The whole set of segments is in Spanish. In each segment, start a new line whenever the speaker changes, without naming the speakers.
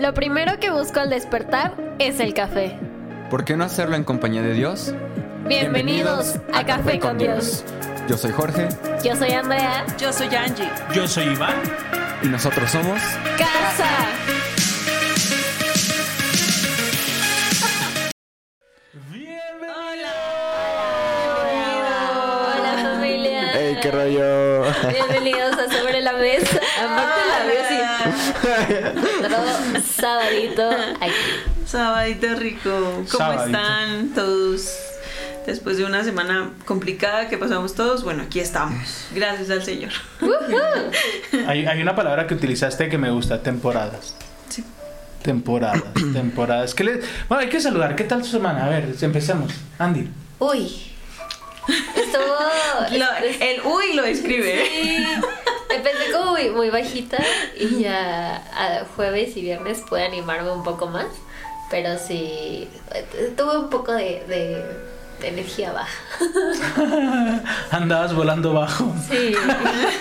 Lo primero que busco al despertar es el café.
¿Por qué no hacerlo en compañía de Dios?
Bienvenidos, a, Café con Dios.
Yo soy Jorge
Yo soy Andrea.
Yo soy Angie.
Yo soy Iván.
y nosotros somos...
Casa. Hola familia.
¡Ey, qué rollo!
Bienvenidos a Sobre la Mesa. Aparte la veo así. Otro sabadito aquí.
Sabadito rico. ¿Cómo
Sabadito.
están todos? Después de una semana complicada que pasamos todos, bueno, aquí estamos. Gracias al Señor.
Hay, hay una palabra que utilizaste que me gusta, temporadas.
Sí.
Temporadas, temporadas. ¿Qué le- Bueno, hay que saludar. ¿Qué tal su semana? A ver, empecemos. Andy.
Uy. Estuvo.
Lo- el uy lo escribe.
Sí. Empecé como muy, muy bajita y ya a jueves y viernes pude animarme un poco más. Pero sí, tuve un poco de, de- de energía baja.
Andabas volando bajo.
Sí.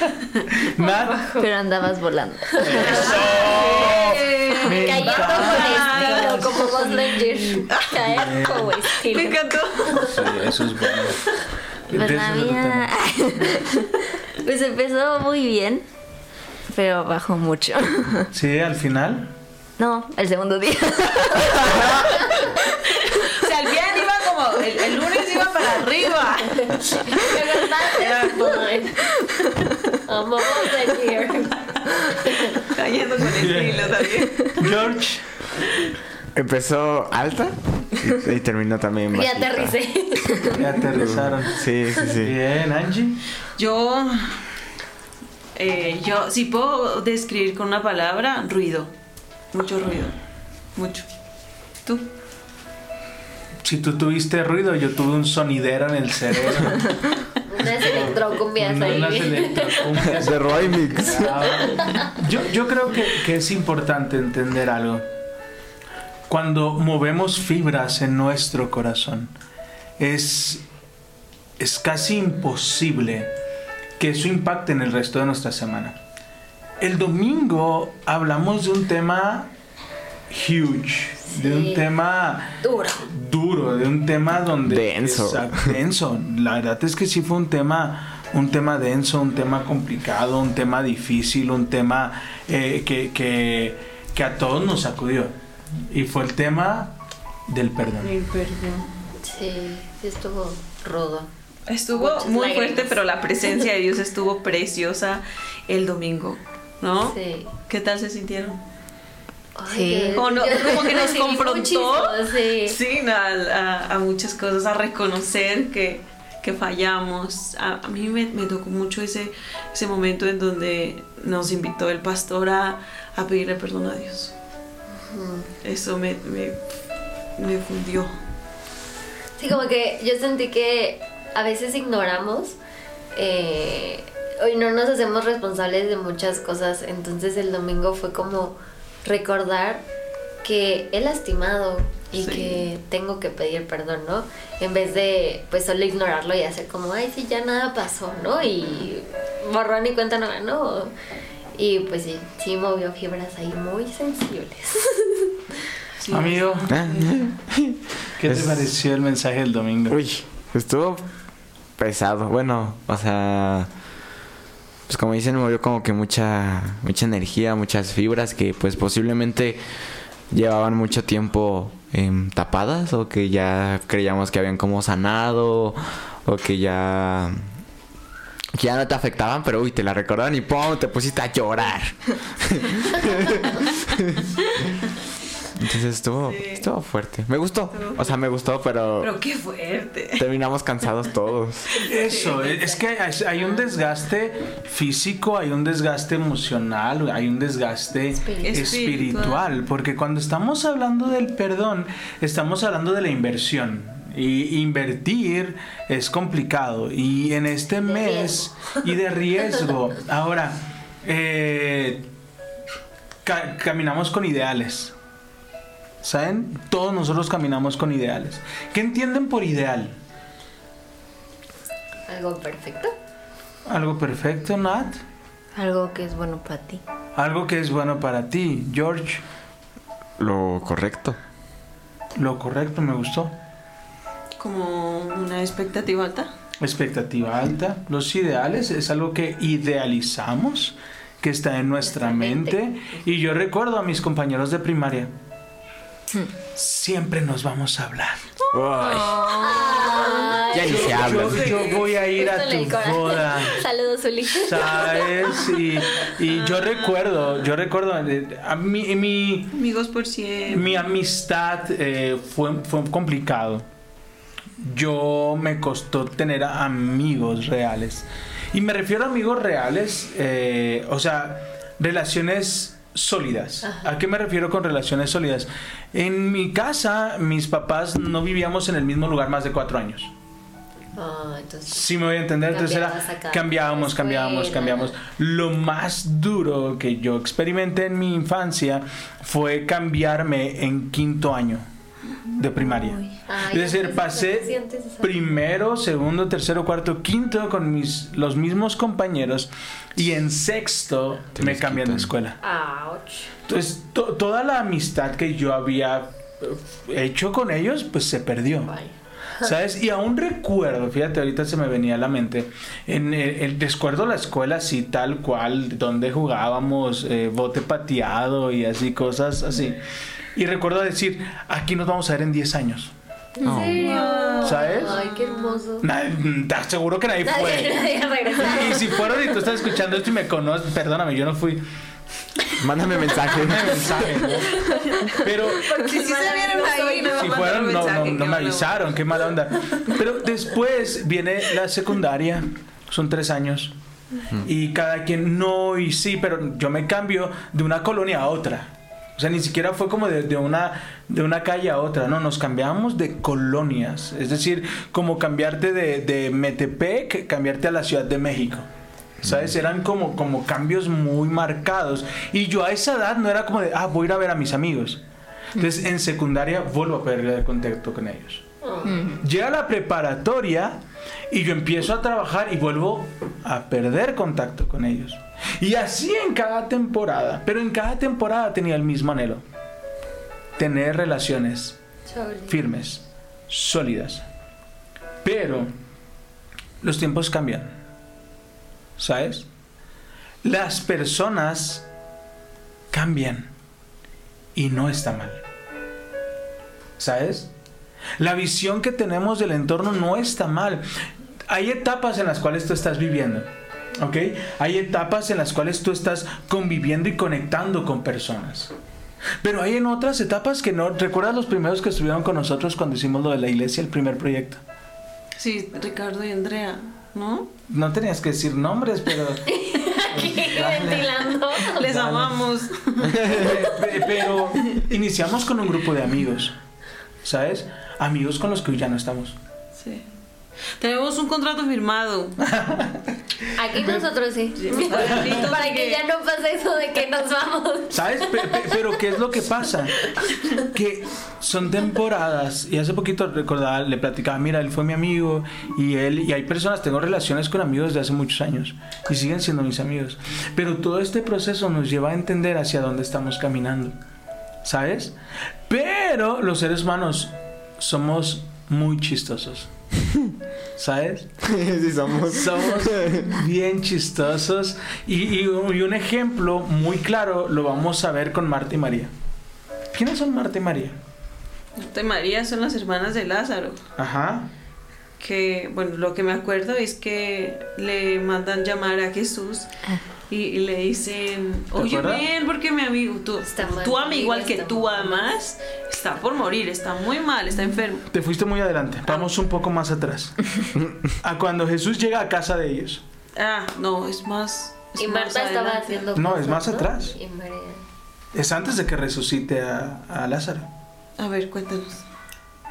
Nat.
Pero andabas volando.
Me
Cayendo con estilo, como Buzz Lightyear. Caer como estilo.
Me encantó.
Sí, eso es bueno.
Pues la mía. Pues empezó muy bien, pero bajó mucho.
Sí, al final.
No, el segundo día.
O sea, el bien iba como. El, el lunes iba para arriba. Cayendo con estilo también.
George.
Empezó alta y, y terminó también
Y
bajita.
aterricé.
Me aterrizaron.
Sí, sí, sí.
Bien, Angie.
Yo. eh, yo, si puedo describir con una palabra, ruido. Mucho ruido. Mucho. ¿Tú?
Si tú tuviste ruido, yo tuve un sonidero en el cerebro.
Unas electrocumbias
Unas
ahí.
electrocumbias.
De Roymix.
Yo, yo creo que, que es importante entender algo. Cuando movemos fibras en nuestro corazón, es, es casi imposible que eso impacte en el resto de nuestra semana. El domingo hablamos de un tema huge, de un tema
Duro.
duro, de un tema donde
Denso.
Exacto, denso. La verdad es que sí fue un tema, un tema denso, un tema complicado, un tema difícil, un tema eh, que, que, que a todos nos sacudió. Y fue el tema del perdón.
Mi perdón.
Sí, estuvo rudo.
Estuvo
Muchas
muy
lágrimas.
fuerte, pero la presencia de Dios estuvo preciosa el domingo, ¿no?
Sí.
¿Qué tal se sintieron?
Sí.
Como, no- como que nos confrontó.
Sí.
Sí, a, a- a muchas cosas, a reconocer que, que fallamos. A, a mí me, me tocó mucho ese, ese momento en donde nos invitó el pastor a, a pedirle perdón a Dios. Eso me, me, me fundió.
Sí, como que yo sentí que a veces ignoramos eh, y no nos hacemos responsables de muchas cosas. Entonces el domingo fue como recordar que he lastimado y
Sí.
que tengo que pedir perdón, ¿no? En vez de pues solo ignorarlo y hacer como, ay, sí, ya nada pasó, ¿no? Y borrón y cuenta nueva, ¿no? Y pues sí, sí movió fibras ahí muy sensibles.
Sí.
Amigo, ¿qué te
Es-
pareció el mensaje del domingo?
Uy, estuvo pesado. Bueno, o sea, pues como dicen, movió como que mucha, mucha energía, muchas fibras que pues posiblemente llevaban mucho tiempo em, tapadas o que ya creíamos que habían como sanado o que ya que ya no te afectaban, pero uy, te la recordaban y ¡pum! te pusiste a llorar. Entonces estuvo,
Sí.
estuvo fuerte. Me gustó.
Estuvo
O sea, me gustó, pero,
Pero qué fuerte.
terminamos cansados todos.
Eso, es es que hay- hay un desgaste físico, hay un desgaste emocional, hay un desgaste
Espiritual.
espiritual, porque cuando estamos hablando del perdón, estamos hablando de la inversión. Y invertir es complicado. Y en este mes, y de riesgo. Ahora, eh, ca- caminamos con ideales. ¿Saben? Todos nosotros caminamos con ideales. ¿Qué entienden por ideal?
Algo perfecto.
Algo perfecto, Nat.
Algo que es bueno para ti.
Algo que es bueno para ti, George.
lo correcto.
Lo correcto, me gustó.
Como una expectativa alta.
Expectativa alta. Los ideales es algo que idealizamos, que está en nuestra
mente.
Y yo recuerdo a mis compañeros de primaria.
Hmm.
Siempre nos vamos a hablar.
Ah.
Ya ni se habla.
Yo, yo voy a ir a tu boda.
Saludos, Uli.
¿Sabes? Y, y yo recuerdo, yo recuerdo, eh, a mí, mi,
Amigos por siempre.
mi amistad eh, fue, fue complicado. Yo me costó tener amigos reales. Y me refiero a amigos reales, eh, o sea, relaciones sólidas. ¿A qué me refiero con relaciones sólidas? En mi casa, mis papás no vivíamos en el mismo lugar más de cuatro años.
Ah, entonces.
Sí me voy a entender, entonces era cambiábamos, cambiábamos, cambiábamos. Lo más duro que yo experimenté en mi infancia fue cambiarme en quinto año de primaria.
Ay,
es decir, pasé
de
primero, segundo, tercero, cuarto, quinto con mis los mismos compañeros y en sexto
Te
me cambian de
quitan.
escuela.
Ouch.
Entonces, to- toda la amistad que yo había eh, hecho con ellos, pues se perdió.
Vaya.
¿Sabes? Y aún recuerdo, fíjate, ahorita se me venía a la mente, en el, el- recuerdo la escuela así tal cual, donde jugábamos eh, bote pateado y así, cosas así. Y recuerdo decir, aquí nos vamos a ver en 10 años.
¿En serio?
¿Sabes?
Ay, qué hermoso.
Nadie, te aseguro que nadie
Nadie,
fue.
nadie.
Y si fueron y tú estás escuchando esto y me conoces, perdóname, yo no fui.
Mándame mensaje.
Mándame mensaje, ¿no? Pero
Si sí se vieron ahí, me
si fueron, no,
mensaje,
no, no me avisaron, qué mala onda. Pero después viene la secundaria, son tres años. Y cada quien, no y sí, pero yo me cambio de una colonia a otra. O sea, ni siquiera fue como de, de una, de una calle a otra, no, nos cambiamos de colonias. Es decir, como cambiarte de, de Metepec, cambiarte a la Ciudad de México. ¿Sabes? Eran como, como cambios muy marcados. Y yo a esa edad no era como de, ah, voy a ir a ver a mis amigos. Entonces, en secundaria vuelvo a perder el contacto con ellos. Llega la preparatoria y yo empiezo a trabajar y vuelvo a perder contacto con ellos. Y así en cada temporada, pero en cada temporada tenía el mismo anhelo. Tener relaciones firmes, sólidas. Pero los tiempos cambian. ¿Sabes? Las personas cambian y no está mal. ¿Sabes? La visión que tenemos del entorno no está mal. Hay etapas en las cuales tú estás viviendo. ¿Ok? Hay etapas en las cuales tú estás conviviendo y conectando con personas. Pero hay en otras etapas que no. ¿Recuerdas los primeros que estuvieron con nosotros cuando hicimos lo de la iglesia, el primer proyecto?
Sí, Ricardo y Andrea, ¿no?
No tenías que decir nombres, pero.
Aquí ventilando.
Les
Dale.
amamos.
Pe- pero iniciamos con un grupo de amigos. ¿Sabes? Amigos con los que hoy ya no estamos.
Sí. Tenemos un contrato firmado.
Aquí nosotros sí. Para que
que-
ya no pase eso de que nos vamos.
¿Sabes? Pe- pe- pero ¿qué es lo que pasa? Que son temporadas. Y hace poquito recordaba, le platicaba, mira, él fue mi amigo. Y él, y hay personas, tengo relaciones con amigos de hace muchos años. Y siguen siendo mis amigos. Pero todo este proceso nos lleva a entender hacia dónde estamos caminando. ¿Sabes? Pero los seres humanos somos muy chistosos. ¿Sabes?
sí, somos.
Somos bien chistosos. Y, y un y un ejemplo muy claro lo vamos a ver con Marta y María. ¿Quiénes son Marta y María?
Marta y María son las hermanas de Lázaro.
Ajá.
Que, bueno, lo que me acuerdo es que le mandan llamar a Jesús y, y le dicen,
¿Te
oye, ven, porque mi amigo, tú,
Está mal,
tu amigo al
está
que tú amas, está por morir, está muy mal, está enfermo.
Te fuiste muy adelante. Vamos un poco más atrás. A cuando Jesús llega a casa de ellos.
Ah, no, es más. es
Y
más
Marta estaba haciendo.
No, es más
¿no?
atrás.
Y María.
Es antes de que resucite a, a Lázaro.
A ver, cuéntanos.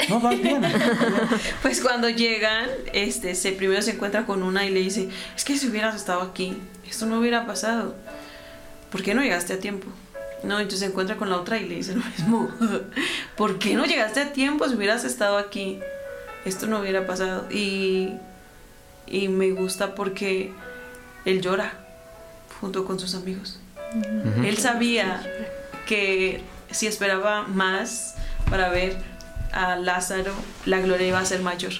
No, vas bien.
Pues cuando llegan, este, se primero se encuentra con una y le dice, es que si hubieras estado aquí, esto no hubiera pasado. ¿Por qué no llegaste a tiempo? No, entonces se encuentra con la otra y le dice lo mismo. ¿Por qué no llegaste a tiempo si hubieras estado aquí? Esto no hubiera pasado. Y, y me gusta porque él llora junto con sus amigos. Él sabía que si esperaba más para ver a Lázaro, la gloria iba a ser mayor.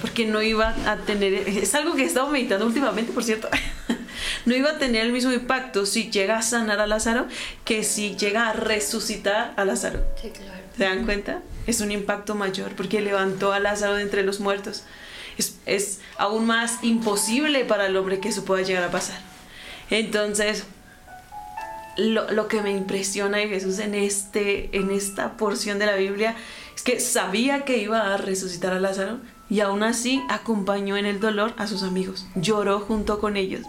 Porque no iba a tener, es algo que he estado meditando últimamente, por cierto, no iba a tener el mismo impacto si llega a sanar a Lázaro que si llega a resucitar a Lázaro.
Sí, claro.
¿Se dan cuenta? Es un impacto mayor porque levantó a Lázaro de entre los muertos. Es, es aún más imposible para el hombre que eso pueda llegar a pasar. Entonces, lo, lo que me impresiona de Jesús en, este, en esta porción de la Biblia es que sabía que iba a resucitar a Lázaro y aún así acompañó en el dolor a sus amigos. Lloró junto con ellos.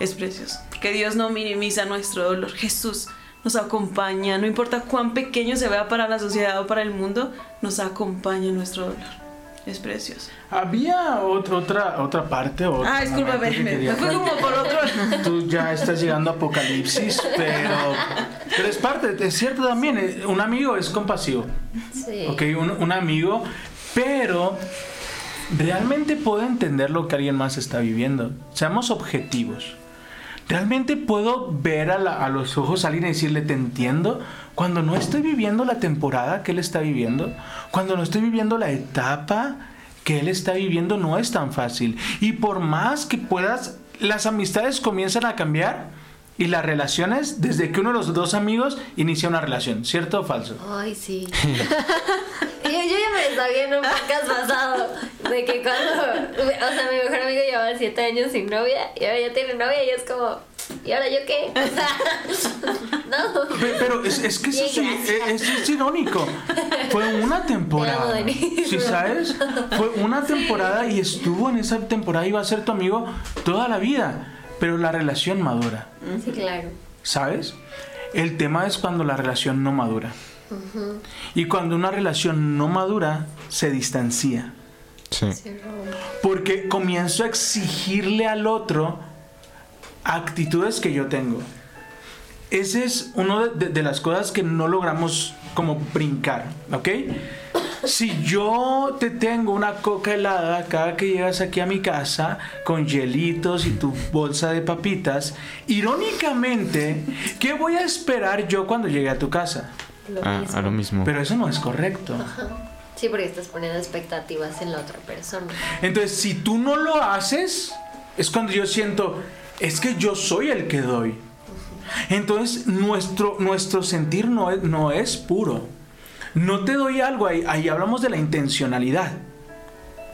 Es precioso. Porque Dios no minimiza nuestro dolor. Jesús nos acompaña. No importa cuán pequeño se vea para la sociedad o para el mundo, nos acompaña en nuestro dolor. Es precioso.
Había ot- otra, otra parte. Otro
Ah, discúlpame,
que
me, fui como por otro.
Tú ya estás llegando a Apocalipsis, pero, pero es parte, es cierto también, eh, un amigo es compasivo,
Sí.
¿ok? Un, un amigo, pero realmente puedo entender lo que alguien más está viviendo. Seamos objetivos. ¿Realmente puedo ver a, los ojos a alguien y decirle, te entiendo? Cuando no estoy viviendo la temporada que él está viviendo, cuando no estoy viviendo la etapa que él está viviendo, no es tan fácil. Y por más que puedas, las amistades comienzan a cambiar y las relaciones desde que uno de los dos amigos inicia una relación, ¿cierto o falso?
Ay, sí. yo, yo ya me sabía en un podcast pasado de que cuando. O sea, mi mejor amigo llevaba siete años sin novia y ahora ya tiene novia y es como. ¿Y ahora yo qué? O sea, no.
Pe- Pero es, es que eso es,
gracias.
eh, eso es irónico. Fue una temporada. ¿Sí sabes? Fue una temporada y estuvo en esa temporada y va a ser tu amigo toda la vida. Pero la relación madura.
Sí, claro.
¿Sabes? El tema es cuando la relación no madura. Y cuando una relación no madura, se distancia.
Sí.
Porque comienzo a exigirle al otro actitudes que yo tengo. Esa es una de, de- de las cosas que no logramos como brincar, ¿ok? Si yo te tengo una coca helada cada que llegas aquí a mi casa con hielitos y tu bolsa de papitas, irónicamente, ¿qué voy a esperar yo cuando llegue a tu casa?
Lo
Ah,
mismo.
a lo mismo.
Pero eso no es correcto.
Sí, porque estás poniendo expectativas en la otra persona.
Entonces, si tú no lo haces, es cuando yo siento, es que yo soy el que doy. Entonces, nuestro, nuestro sentir no es, no es puro. No te doy algo, ahí, ahí hablamos de la intencionalidad.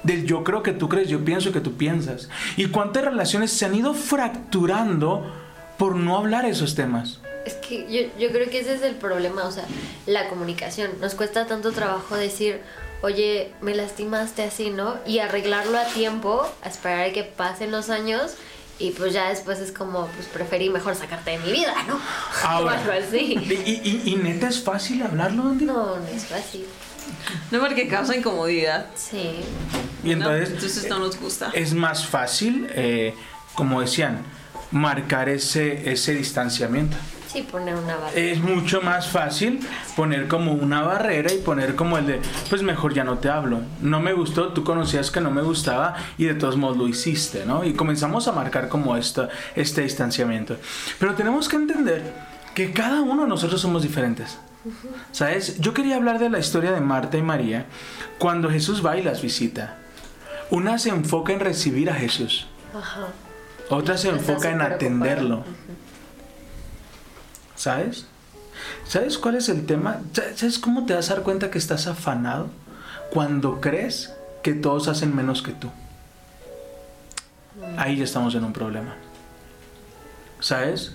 Del yo creo que tú crees, yo pienso que tú piensas. Y cuántas relaciones se han ido fracturando por no hablar esos temas.
Es que yo, yo creo que ese es el problema, o sea, la comunicación. Nos cuesta tanto trabajo decir, oye, me lastimaste así, ¿no? Y arreglarlo a tiempo, a esperar a que pasen los años y pues ya después es como, pues preferí mejor sacarte de mi vida, ¿no?
Ahora,
o algo así.
Y, y- y neta es fácil hablarlo, Andy?
No, no es fácil.
No porque causa incomodidad.
Sí.
Y entonces,
No, entonces no nos gusta.
es más fácil, eh, como decían, marcar ese, ese distanciamiento.
Sí, poner una barra.
Es mucho más fácil poner como una barrera y poner como el de, pues mejor ya no te hablo. No me gustó, tú conocías que no me gustaba y de todos modos lo hiciste, ¿no? Y comenzamos a marcar como esto, este distanciamiento. Pero tenemos que entender que cada uno de nosotros somos diferentes. ¿Sabes? Yo quería hablar de la historia de Marta y María cuando Jesús va y las visita. Una se enfoca en recibir a Jesús.
Ajá.
Otra se enfoca en atenderlo.
ocupada.
¿Sabes? ¿Sabes cuál es el tema? Sa- ¿Sabes cómo te vas a dar cuenta que estás afanado? Cuando crees que todos hacen menos que tú. Ahí ya estamos en un problema. ¿Sabes?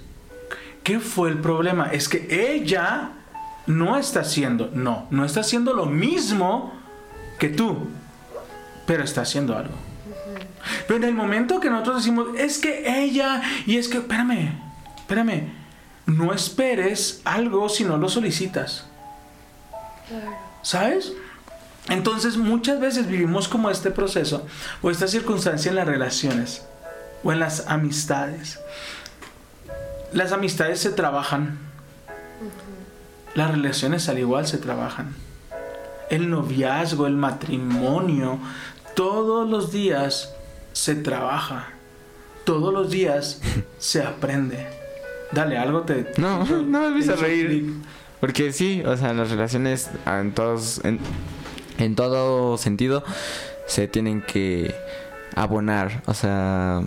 ¿Qué fue el problema? Es que ella no está haciendo, no, no está haciendo lo mismo que tú, pero está haciendo algo. Pero en el momento que nosotros decimos, es que ella, y es que, espérame, espérame, no esperes algo si no lo solicitas. ¿Sabes? Entonces muchas veces vivimos como este proceso o esta circunstancia en las relaciones o en las amistades. Las amistades se trabajan. Las relaciones al igual se trabajan. El noviazgo, el matrimonio, todos los días se trabaja. Todos los días se aprende. Dale, algo te...
No, no me
hizo
reír. Porque sí, o sea, las relaciones en todos, en, en todo sentido se tienen que abonar. O sea,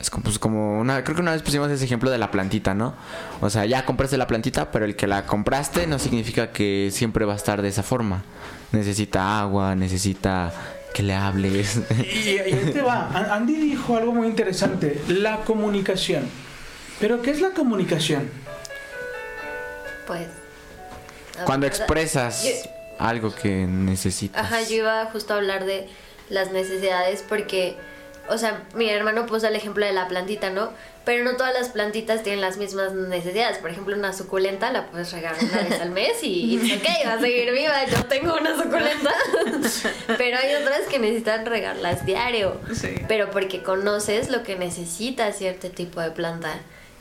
es como, pues, como una, creo que una vez pusimos ese ejemplo de la plantita, ¿no? O sea, ya compraste la plantita, pero el que la compraste no significa que siempre va a estar de esa forma. Necesita agua, necesita que le hables.
Y, y ahí te va. Andy dijo algo muy interesante, la comunicación. ¿Pero qué es la comunicación?
Pues. a-
Cuando expresas
yo-
algo que necesitas.
Ajá, yo iba justo a hablar de las necesidades porque, o sea, mi hermano puso el ejemplo de la plantita, ¿no? Pero no todas las plantitas tienen las mismas necesidades. Por ejemplo, una suculenta la puedes regar una vez al mes y, ok, va a seguir viva, yo tengo una suculenta. Pero hay otras que necesitan regarlas diario.
Sí.
Pero porque conoces lo que necesita cierto tipo de planta.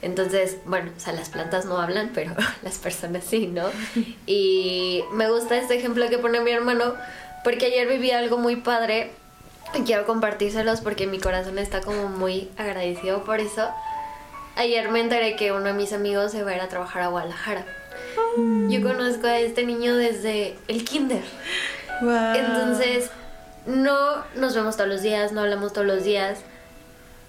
Entonces, bueno, o sea, las plantas no hablan, pero las personas sí, ¿no? Y me gusta este ejemplo que pone mi hermano, porque ayer viví algo muy padre y quiero compartírselos porque mi corazón está como muy agradecido por eso. Ayer me enteré que uno de mis amigos se va a ir a trabajar a Guadalajara. Yo conozco a este niño desde el kinder.
Wow.
Entonces, no nos vemos todos los días, no hablamos todos los días,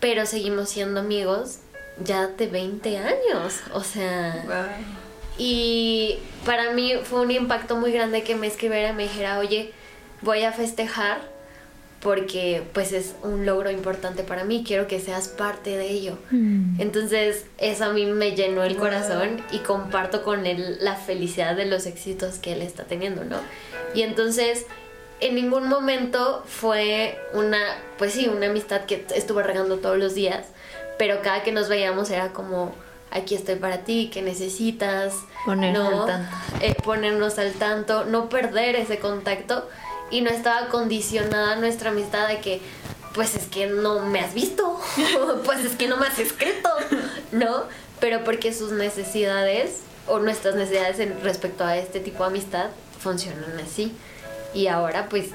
pero seguimos siendo amigos ya de 20 años. O sea,
Wow.
y para mí fue un impacto muy grande que me escribiera y me dijera, oye, voy a festejar porque pues es un logro importante para mí, quiero que seas parte de ello. Entonces eso a mí me llenó el corazón y comparto con él la felicidad de los éxitos que él está teniendo, ¿no? Y entonces en ningún momento fue una, pues sí, una amistad que estuve regando todos los días, pero cada que nos veíamos era como, aquí estoy para ti, que necesitas,
Ponernos
¿no?
al tanto.
Eh, ponernos al tanto, no perder ese contacto y no estaba condicionada nuestra amistad de que, pues es que no me has visto, pues es que no me has escrito, ¿no? Pero porque sus necesidades o nuestras necesidades en respecto a este tipo de amistad funcionan así. Y ahora pues,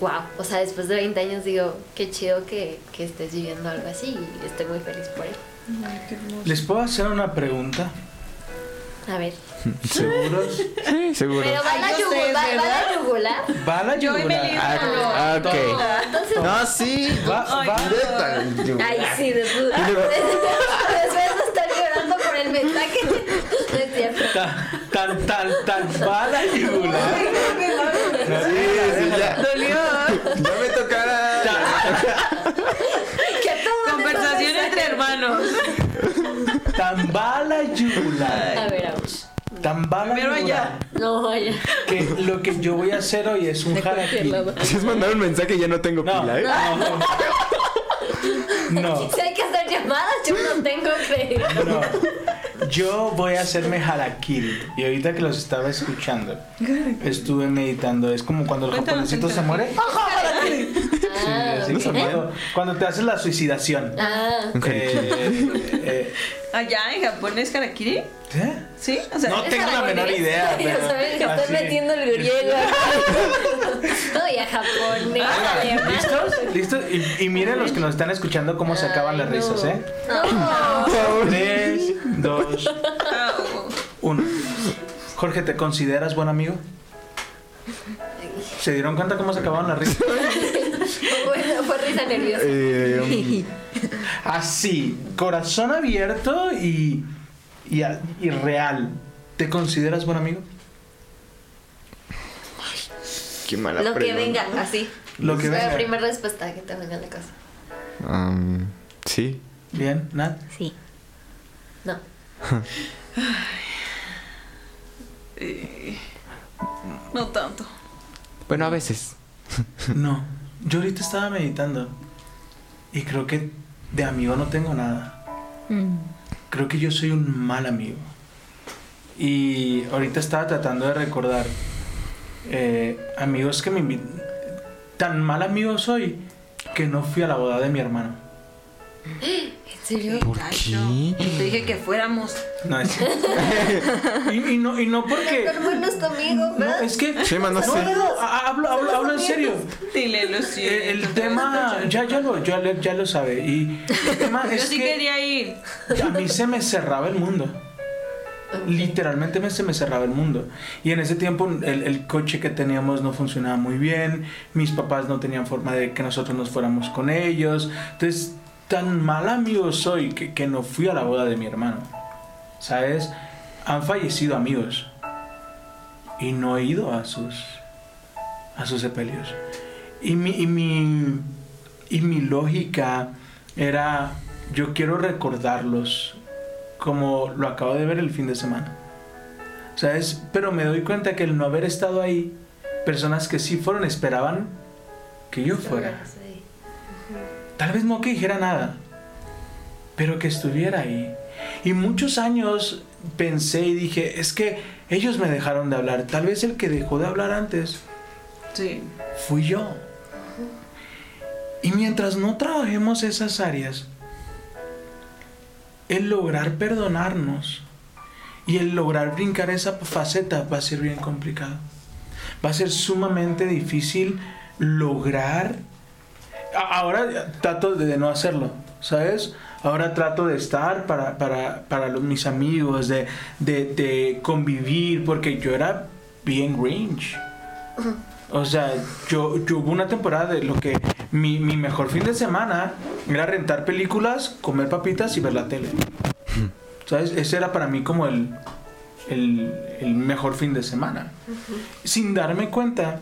wow, o sea, después de 20 años digo, qué chido que, que estés viviendo algo así y estoy muy feliz por él.
Ay, qué hermoso.
¿Les puedo hacer una pregunta?
A ver.
¿Seguros?
Sí, seguro.
Pero va la yugular, va, la yugular.
Va la
Yo y
yugular.
Ah, ok.
Entonces,
No, sí.
Va,
Ay,
va.
Directa.
Ay, sí, de puta. Después de estar llorando por el mensaje. No es cierto.
Tan, tan, tan, tan, va la yugular. No,
Sí, ya.
Dolió.
Ya me tocará.
¿Qué toman
Conversación entre hermanos.
Tan va la
mensajes?
yugular.
A ver, vamos.
Tan va la
Primero
yugular.
No, vaya.
Que lo que yo voy a hacer hoy es un harakiri.
Si es mandar un mensaje ya no tengo
No,
pila, ¿eh?
no, no.
Si hay que hacer llamadas, yo no tengo que.
No, yo voy a hacerme harakiri. Y ahorita que los estaba escuchando, estuve meditando. Es como cuando el
Cuéntanos
japonesito se muere. Sí,
Ah,
así
sabía.
cuando, cuando te haces la suicidación.
Ah,
harakiri.
Eh, eh,
Allá en Japón es harakiri.
¿eh?
¿Sí? O sea,
No
¿es
tengo la menor idea.
Ya
pero así.
metiendo el griego.
no, y a japonés,
Ah. ¿Listos? ¿Listos? Y, y miren los que nos están escuchando cómo se acaban las
no.
risas, ¿eh?
No.
Tres, dos, uno. Jorge, ¿te consideras buen amigo? ¿Se dieron cuenta cómo se acababan las risas?
Bueno, fue risa nerviosa.
Eh,
Así, corazón abierto y, y, real. ¿Te consideras buen amigo?
qué mala
Lo que
pregunta.
venga, así.
Lo que
Fue la
venga.
primera respuesta que te venga a la casa.
Um, sí.
Bien, Nat.
Sí.
No.
Eh, no tanto.
Bueno, a veces.
No, yo ahorita estaba meditando y creo que de amigo no tengo nada.
Mm.
Creo que yo soy un mal amigo. Y ahorita estaba tratando de recordar eh, amigos que me invitan. Tan mal amigo soy que no fui a la boda de mi hermano.
¿En serio?
¿Por
Ay,
qué?
no. Te dije que fuéramos.
No es y, y no, y no porque.
amigo,
No, es que.
Chema, no
no,
sé.
no, no, ha- hablo, hablo, hablo en serio.
Dile, lo
Eh,
siento.
El
te
tema, ya, ya, lo, ya, lo- ya lo sabe. Y el tema
Yo
es
sí
que
quería ir.
a mí se me cerraba el mundo. Literalmente me, se me cerraba el mundo. Y en ese tiempo el, el coche que teníamos no funcionaba muy bien, mis papás no tenían forma de que nosotros nos fuéramos con ellos. Entonces, tan mal amigo soy que, que no fui a la boda de mi hermano. ¿Sabes? Han fallecido amigos. Y no he ido a sus, a sus sepelios. Y mi, y mi, y mi lógica era, yo quiero recordarlos como lo acabo de ver el fin de semana. ¿Sabes? Pero me doy cuenta que el no haber estado ahí, personas que sí fueron esperaban que yo fuera. Tal vez no que dijera nada, pero que estuviera ahí. Y muchos años pensé y dije, es que ellos me dejaron de hablar. Tal vez el que dejó de hablar antes
Sí.
fui yo. Y mientras no trabajemos esas áreas, el lograr perdonarnos y el lograr brincar esa faceta va a ser bien complicado. Va a ser sumamente difícil lograr... Ahora trato de no hacerlo, ¿sabes? Ahora trato de estar para, para, para los- mis amigos, de, de, de convivir, porque yo era bien Grinch. O sea, yo, yo hubo una temporada de lo que mi, mi mejor fin de semana era rentar películas, comer papitas y ver la tele. ¿Sabes? Ese era para mí como el, el, el mejor fin de semana. Sin darme cuenta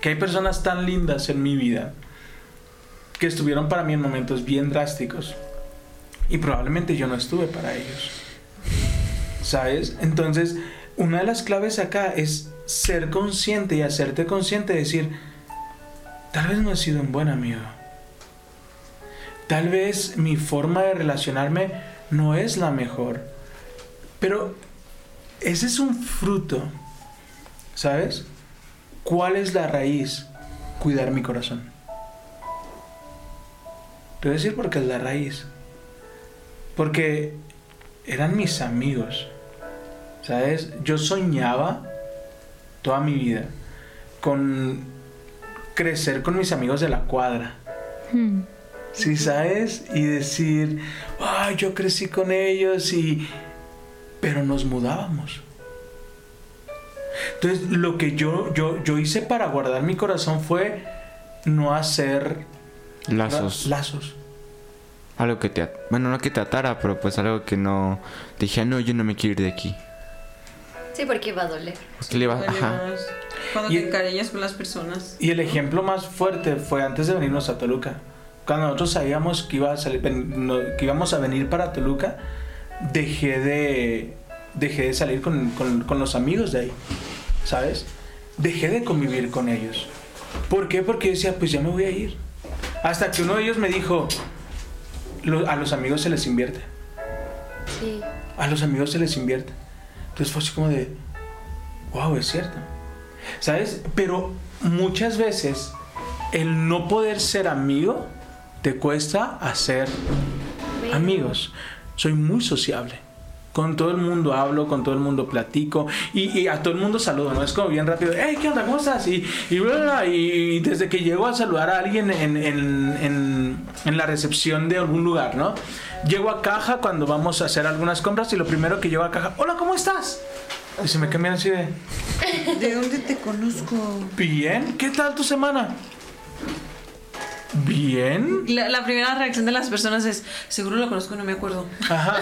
que hay personas tan lindas en mi vida que estuvieron para mí en momentos bien drásticos y probablemente yo no estuve para ellos. ¿Sabes? Entonces, una de las claves acá es ser consciente y hacerte consciente de decir, tal vez no he sido un buen amigo. Tal vez mi forma de relacionarme no es la mejor. Pero ese es un fruto. ¿Sabes? ¿Cuál es la raíz? Cuidar mi corazón. Te voy a decir por qué es la raíz. Porque eran mis amigos. ¿Sabes? Yo soñaba toda mi vida con crecer con mis amigos de la cuadra.
Hmm.
¿Sí sabes? Y decir, ay, yo crecí con ellos y... Pero nos mudábamos. Entonces, lo que yo, yo, yo hice para guardar mi corazón fue no hacer
Lazos.
lazos.
Algo que te... Bueno, no que te atara, pero pues algo que no... Dije, "Ah, no, yo no me quiero ir de aquí.
Sí, porque va a doler.
Porque le iba...
Duele
Ajá.
más Cuando
Y-
te encariñas con las personas.
Y el ejemplo más fuerte fue antes de venirnos a Toluca. Cuando nosotros sabíamos que, iba a salir- que íbamos a venir para Toluca, dejé de, dejé de salir con, con- con los amigos de ahí, ¿sabes? Dejé de convivir con ellos. ¿Por qué? Porque yo decía, pues ya me voy a ir. Hasta que uno de ellos me dijo, "Lo- a los amigos se les invierte.
Sí.
A los amigos se les invierte. Entonces fue así como de, wow, es cierto. ¿Sabes? Pero muchas veces el no poder ser amigo te cuesta hacer amigos. Soy muy sociable. Con todo el mundo hablo, con todo el mundo platico y, y a todo el mundo saludo, ¿no? Es como bien rápido, hey, ¿qué onda? ¿Cómo estás? Y, y, bla, bla, bla, y desde que llego a saludar a alguien en, en- en- en la recepción de algún lugar, ¿no? Llego a caja cuando vamos a hacer algunas compras y lo primero que llego a caja, hola, ¿cómo estás? Y se me cambian así de,
¿De dónde te conozco?
bien, ¿qué tal tu semana? Bien.
La, la primera reacción de las personas es, seguro lo conozco, no me acuerdo.
Ajá.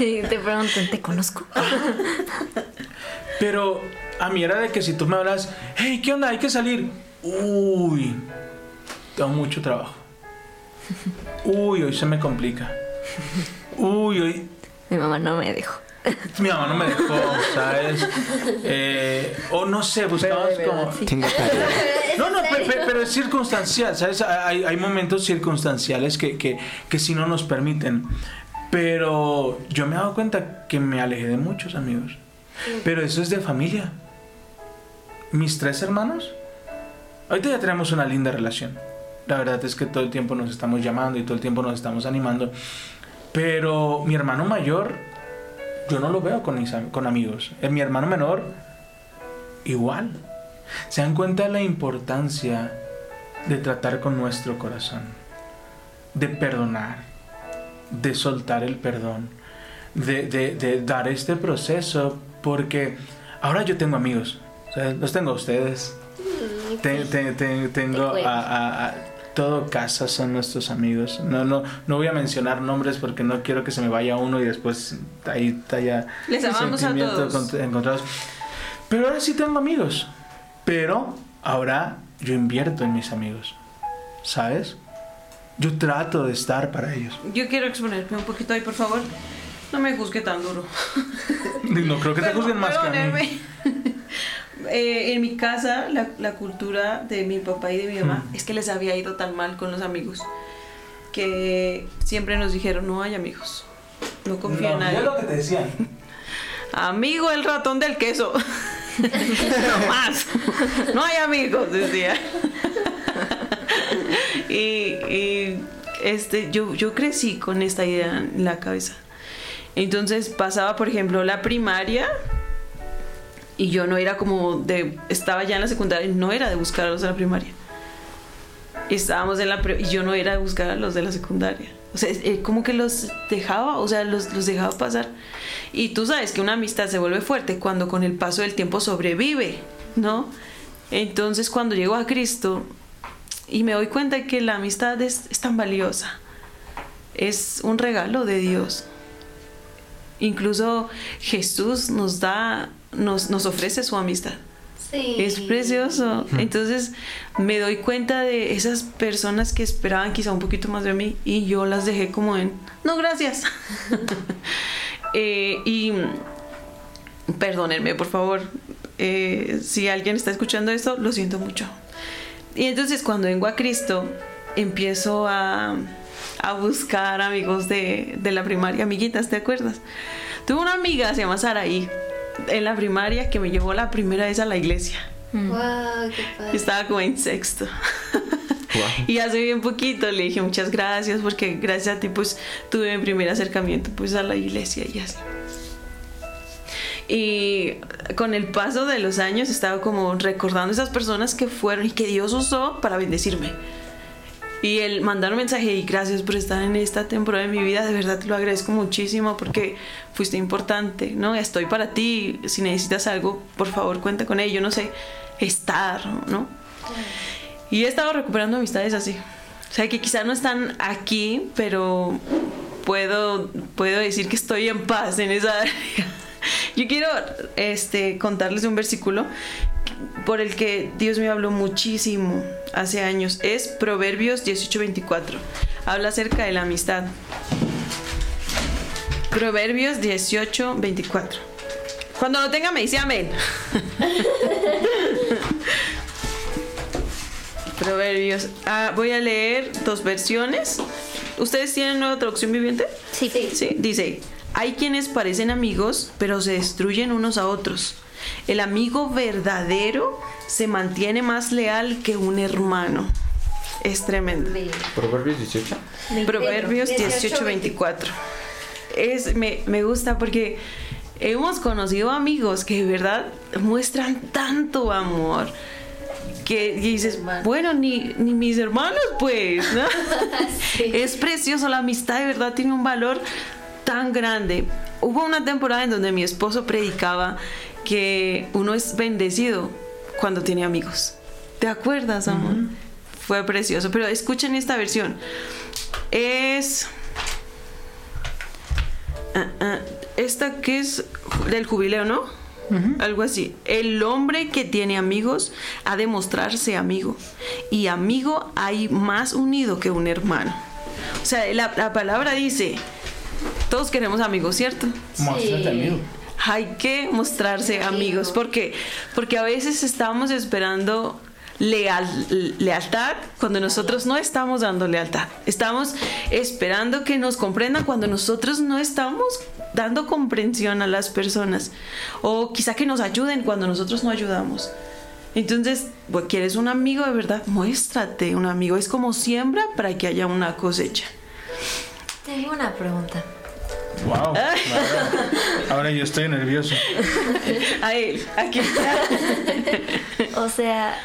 Y te preguntan, ¿te conozco?
Pero a mí era de que si tú me hablas, hey, ¿qué onda? Hay que salir. Uy, tengo mucho trabajo. Uy, hoy se me complica. Uy, hoy
Mi mamá no me dejó.
mi mamá no me dejó, ¿sabes? Eh, o no sé,
Pero verdad,
como...
sí.
Tengo.
No, no, pe- pe- pero, es circunstancial, ¿sabes? Hay, hay momentos circunstanciales que, que, que sí no nos permiten. Pero yo me he dado cuenta que me alejé de muchos amigos. Pero eso es de familia. Mis tres hermanos, ahorita ya tenemos una linda relación. La verdad es que todo el tiempo nos estamos llamando y todo el tiempo nos estamos animando. Pero mi hermano mayor, yo no lo veo con, mis con amigos. Eh, mi hermano menor, igual. ¿Se dan cuenta de la importancia de tratar con nuestro corazón? De perdonar, de soltar el perdón, de, de- de dar este proceso porque ahora yo tengo amigos. O sea, los tengo a ustedes. Te- te- te- tengo a- a- todo casa son nuestros amigos. No, no, no voy a mencionar nombres porque no quiero que se me vaya uno y después ahí haya
Les amamos a todos.
cont- encontrados. Pero ahora sí tengo amigos. Pero ahora yo invierto en mis amigos. ¿Sabes? Yo trato de estar para ellos.
Yo quiero exponerme un poquito ahí, por favor. No me juzgue tan duro.
No creo que te juzguen más que a mí.
Eh, en mi casa, la, la cultura de mi papá y de mi mamá es que les había ido tan mal con los amigos que siempre nos dijeron: no hay amigos. No confío en
No,
nadie.
yo lo que te decían.
Amigo el ratón del queso. no más. No hay amigos, decía. y, y, este, yo, yo crecí con esta idea en la cabeza. Entonces pasaba, por ejemplo, la primaria y yo no era como de. Estaba ya en la secundaria y no era de buscar a los de la primaria. Estábamos en la. y yo no era de buscar a los de la secundaria. O sea, eh, como que los dejaba, o sea, los, los dejaba pasar. Y tú sabes que una amistad se vuelve fuerte cuando con el paso del tiempo sobrevive, ¿no? Entonces, cuando llego a Cristo y me doy cuenta que la amistad es, es tan valiosa, es un regalo de Dios. Incluso Jesús nos da, nos, nos ofrece su amistad.
Sí.
Es precioso. Entonces me doy cuenta de esas personas que esperaban quizá un poquito más de mí y yo las dejé como en, no, gracias. Eh, y perdónenme, por favor, eh, si alguien está escuchando esto, lo siento mucho. Y entonces cuando vengo a Cristo, empiezo a, a buscar amigos de, de la primaria, amiguitas, ¿te acuerdas? Tuve una amiga, se llama Saraí, en la primaria que me llevó la primera vez a la iglesia.
Wow, qué padre.
Estaba como en sexto. Y hace bien poquito le dije muchas gracias porque gracias a ti pues tuve mi primer acercamiento pues a la iglesia y así. Y con el paso de los años estaba como recordando esas personas que fueron y que Dios usó para bendecirme. Y el mandar un mensaje y gracias por estar en esta temporada de mi vida, de verdad te lo agradezco muchísimo porque fuiste importante, ¿no? Estoy para ti, si necesitas algo, por favor cuenta con ello, no sé, estar, ¿no? Y he estado recuperando amistades así. O sea, que quizás no están aquí, pero puedo, puedo decir que estoy en paz en esa área. Yo quiero este, contarles un versículo por el que Dios me habló muchísimo hace años. Es Proverbios 18:24. Habla acerca de la amistad. Proverbios 18:24. Cuando lo tenga me dice amén. Proverbios. Ah, voy a leer dos versiones. ¿Ustedes tienen nueva traducción viviente?
Sí.
Sí, dice, hay quienes parecen amigos, pero se destruyen unos a otros. El amigo verdadero se mantiene más leal que un hermano. Es tremendo.
Ve.
Proverbios 18.
Proverbios
18,
18, 24. Es, me, me gusta porque hemos conocido amigos que de verdad muestran tanto amor que dices, bueno, ni, ni mis hermanos, pues, ¿no?
Sí.
Es precioso, la amistad de verdad tiene un valor tan grande. Hubo una temporada en donde mi esposo predicaba que uno es bendecido cuando tiene amigos. ¿Te acuerdas, amor? Fue precioso, pero escuchen esta versión. Es... Ah, ah, esta que es del jubileo, ¿no? Algo así. El hombre que tiene amigos ha de mostrarse amigo. Y amigo hay más unido que un hermano. O sea, la, la palabra dice, todos queremos amigos, ¿cierto?
Muéstrate, amigo.
Hay que mostrarse amigos. ¿Por qué? Porque a veces estamos esperando leal, lealtad cuando nosotros no estamos dando lealtad. Estamos esperando que nos comprendan cuando nosotros no estamos dando comprensión a las personas. O quizá que nos ayuden cuando nosotros no ayudamos. Entonces, pues, ¿quieres un amigo de verdad? Muéstrate un amigo. Es como siembra para que haya una cosecha.
Tengo una pregunta.
Wow. Ahora, ahora yo estoy nervioso.
A él, aquí.
O sea,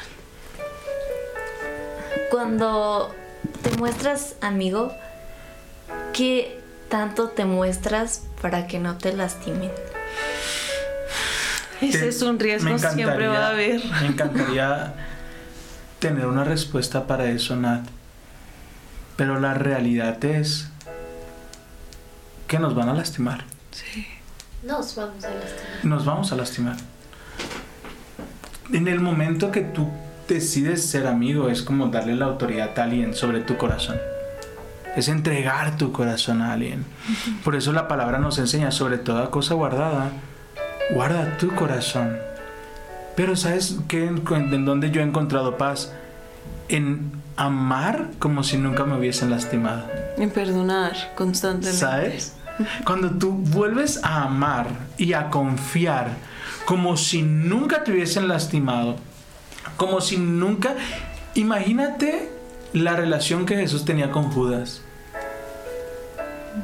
cuando te muestras amigo, ¿qué tanto te muestras para que no te lastimen.
Ese
Te-
es un riesgo, siempre va a haber.
Me encantaría tener una respuesta para eso, Nat. Pero la realidad es que nos van a lastimar.
Sí.
Nos vamos a lastimar.
Nos vamos a lastimar. En el momento que tú decides ser amigo, es como darle la autoridad a alguien sobre tu corazón. Es entregar tu corazón a alguien. Por eso la palabra nos enseña sobre toda cosa guardada, guarda tu corazón. Pero ¿sabes qué? En donde yo he encontrado paz? En amar como si nunca me hubiesen lastimado.
En perdonar constantemente.
¿Sabes? Cuando tú vuelves a amar y a confiar como si nunca te hubiesen lastimado, como si nunca... Imagínate la relación que Jesús tenía con Judas.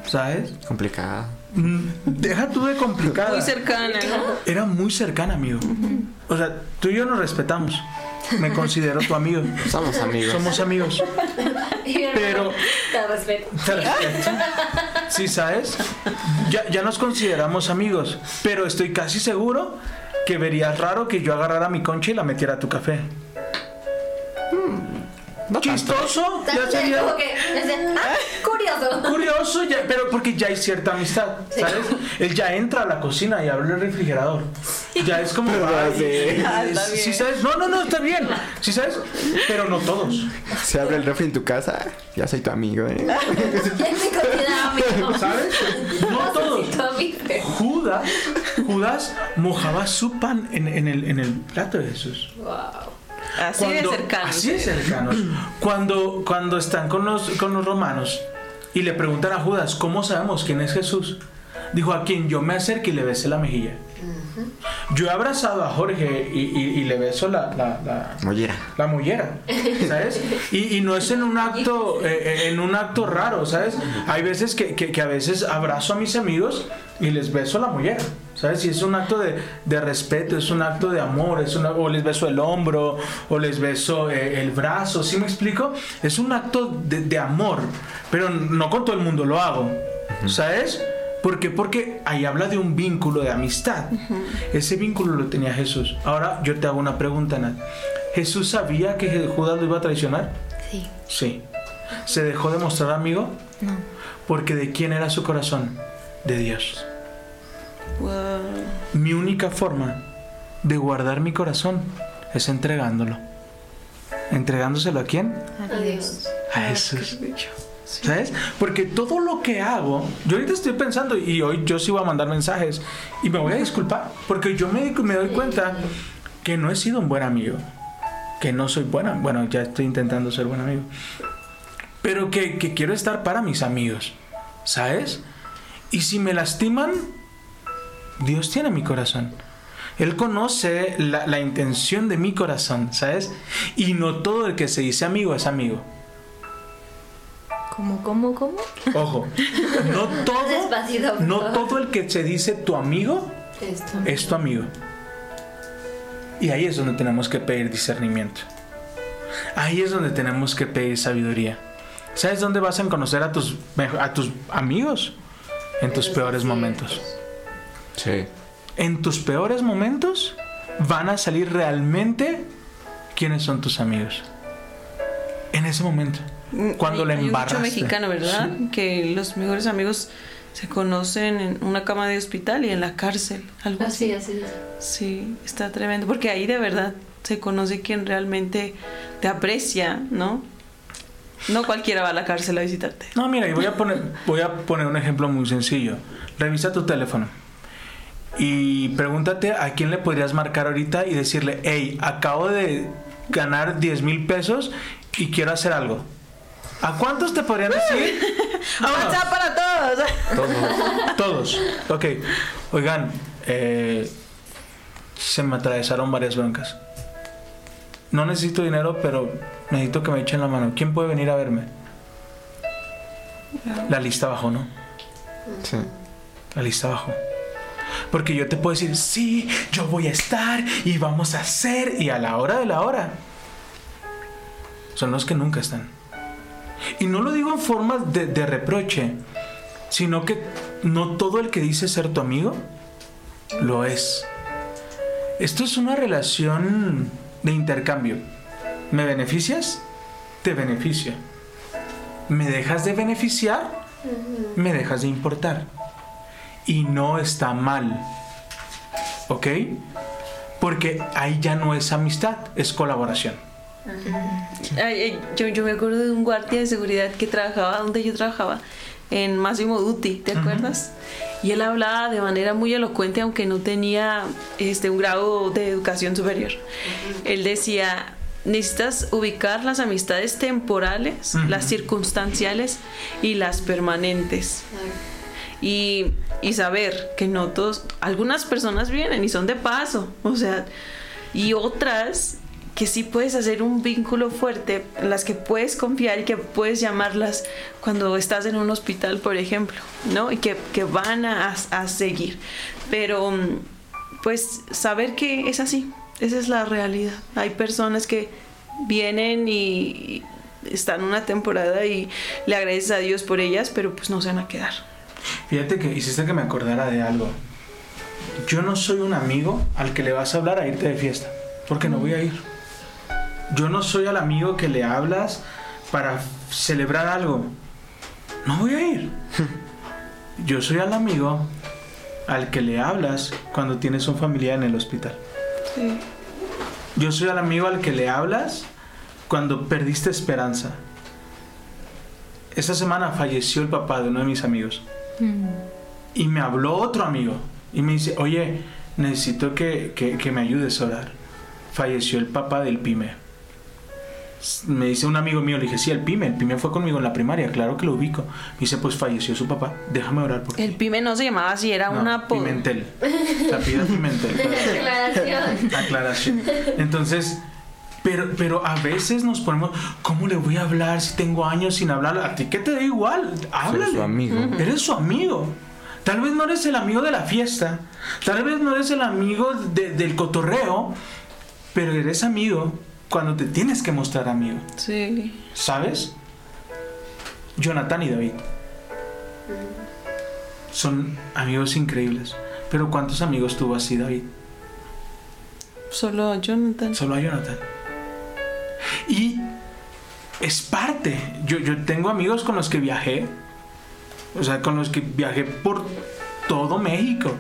¿Sabes?
Complicada.
Mm, Deja tú de complicada.
Muy cercana, ¿no?
Era muy cercana, amigo. O sea, tú y yo nos respetamos. Me considero tu amigo.
Somos amigos.
Somos amigos. Pero
Te respeto.
Te respeto. Sí, ¿sabes? Ya, ya nos consideramos amigos, pero estoy casi seguro que verías raro que yo agarrara mi concha y la metiera a tu café.
No tanto.
Chistoso, ya
Como
sería
que, decía, ah, curioso.
curioso, ya, pero porque ya hay cierta amistad, ¿sabes? Él ya entra a la cocina y abre el refrigerador. Ya es como... ay,
sí.
Ah.
¿sabes? No, no, no, está bien. ¿Sí sabes? Pero no todos.
Se abre el refri en tu casa, ya soy tu amigo, ¿eh?
Ya amigo.
¿Sabes? No todos. Judas, Judas mojaba su pan en, en el, en el plato de Jesús.
Wow.
Así de cercano.
Así de cercanos. Cuando, cuando están con los, con los romanos y le preguntan a Judas, ¿cómo sabemos quién es Jesús? Dijo, a quien yo me acerque y le bese la mejilla. Yo he abrazado a Jorge y, y- y le beso la, la, la,
Mollera.
la mollera, ¿sabes? Y, y no es en un acto, eh, eh, en un acto raro, ¿sabes? Hay veces que, que- que a veces abrazo a mis amigos y les beso la mollera, ¿sabes? Y es un acto de, de respeto, es un acto de amor, es una, o les beso el hombro, o les beso eh, el brazo, ¿sí me explico? Es un acto de, de amor, pero no con todo el mundo lo hago, ¿sabes? ¿Por qué? Porque ahí habla de un vínculo de amistad. Ese vínculo lo tenía Jesús. Ahora yo te hago una pregunta, Nat. ¿Jesús sabía que Judas lo iba a traicionar?
Sí.
Sí. ¿Se dejó de mostrar amigo?
No.
Porque ¿de quién era su corazón? De Dios.
Wow.
Mi única forma de guardar mi corazón es entregándolo. ¿Entregándoselo a quién?
Adiós.
A Jesús. ¿Sabes? Porque todo lo que hago, yo ahorita estoy pensando y hoy yo sí voy a mandar mensajes y me voy a disculpar porque yo me, me doy cuenta que no he sido un buen amigo, que no soy buena, bueno, ya estoy intentando ser buen amigo, pero que, que quiero estar para mis amigos, ¿sabes? Y si me lastiman, Dios tiene mi corazón. Él conoce la, la intención de mi corazón, ¿sabes? Y no todo el que se dice amigo es amigo.
¿Cómo, cómo, cómo?
Ojo, no todo, no todo el que se dice tu amigo es tu amigo. Y ahí es donde tenemos que pedir discernimiento. Ahí es donde tenemos que pedir sabiduría. ¿Sabes dónde vas a conocer a tus, a tus amigos? En tus peores momentos.
Sí.
En tus peores momentos van a salir realmente quiénes son tus amigos. En ese momento. Cuando
Hay-
la
hay un mexicano, ¿verdad? Que los mejores amigos se conocen en una cama de hospital y en la cárcel. Algo así.
Así, así.
Sí, está tremendo. Porque ahí de verdad se conoce quien realmente te aprecia, ¿no? No cualquiera va a la cárcel a visitarte.
No, mira, y voy a poner, voy a poner un ejemplo muy sencillo. Revisa tu teléfono y pregúntate a quién le podrías marcar ahorita y decirle, hey, acabo de ganar 10 mil pesos y quiero hacer algo. ¿A cuántos te podrían decir?
WhatsApp para todos.
Todos. Ok. Oigan, eh, se me atravesaron varias broncas. No necesito dinero, pero necesito que me echen la mano. ¿Quién puede venir a verme? La lista bajó, ¿no?
Sí.
La lista bajó. Porque yo te puedo decir, sí, yo voy a estar y vamos a hacer. Y a la hora de la hora, son los que nunca están. Y no lo digo en forma de, de reproche, sino que no todo el que dice ser tu amigo lo es. Esto es una relación de intercambio. ¿Me beneficias? Te beneficio. ¿Me dejas de beneficiar? Me dejas de importar. Y no está mal. ¿Ok? Porque ahí ya no es amistad, es colaboración.
Ay, yo, yo me acuerdo de un guardia de seguridad que trabajaba donde yo trabajaba, en Massimo Dutti, ¿te acuerdas? Y él hablaba de manera muy elocuente, aunque no tenía este, un grado de educación superior. Él decía, necesitas ubicar las amistades temporales,
Ujú.
las circunstanciales y las permanentes. Y, y saber que no todos, algunas personas vienen y son de paso, o sea, y otras que sí puedes hacer un vínculo fuerte, en las que puedes confiar y que puedes llamarlas cuando estás en un hospital, por ejemplo, ¿no? Y que, que van a, a seguir. Pero, mm, pues, saber que es así, esa es la realidad. Hay personas que vienen y están una temporada y le agradeces a Dios por ellas, pero pues no se van a quedar.
Fíjate que hiciste que me acordara de algo. Yo no soy un amigo al que le vas a hablar a irte de fiesta, porque no voy a ir. Yo no soy al amigo que le hablas para celebrar algo. No voy a ir. Yo soy al amigo al que le hablas cuando tienes un familiar en el hospital.
Sí.
Yo soy al amigo al que le hablas cuando perdiste esperanza. Esta semana falleció el papá de uno de mis amigos. Y me habló otro amigo. Y me dice, oye, necesito que, que- que me ayudes a orar. Falleció el papá del pyme. Me dice un amigo mío, le dije, sí, el pyme. El pyme fue conmigo en la primaria, claro que lo ubico. Me dice, pues falleció su papá. Déjame orar por ti.
El pyme no se llamaba así, era
No,
una.
Pimentel. Apellida Pimentel.
Declaración.
Aclaración. Entonces, pero, pero a veces nos ponemos, ¿cómo le voy a hablar si tengo años sin hablar? A ti que te da igual, háblale.
su amigo.
Eres su amigo. Tal vez no eres el amigo de la fiesta, tal vez no eres el amigo de- del cotorreo, pero eres amigo cuando te tienes que mostrar amigo.
Sí.
¿Sabes? Jonathan y David. Son amigos increíbles. Pero ¿cuántos amigos tuvo así David?
Solo Jonathan.
Solo a Jonathan. Y es parte. Yo, yo tengo amigos con los que viajé. O sea, con los que viajé por todo México.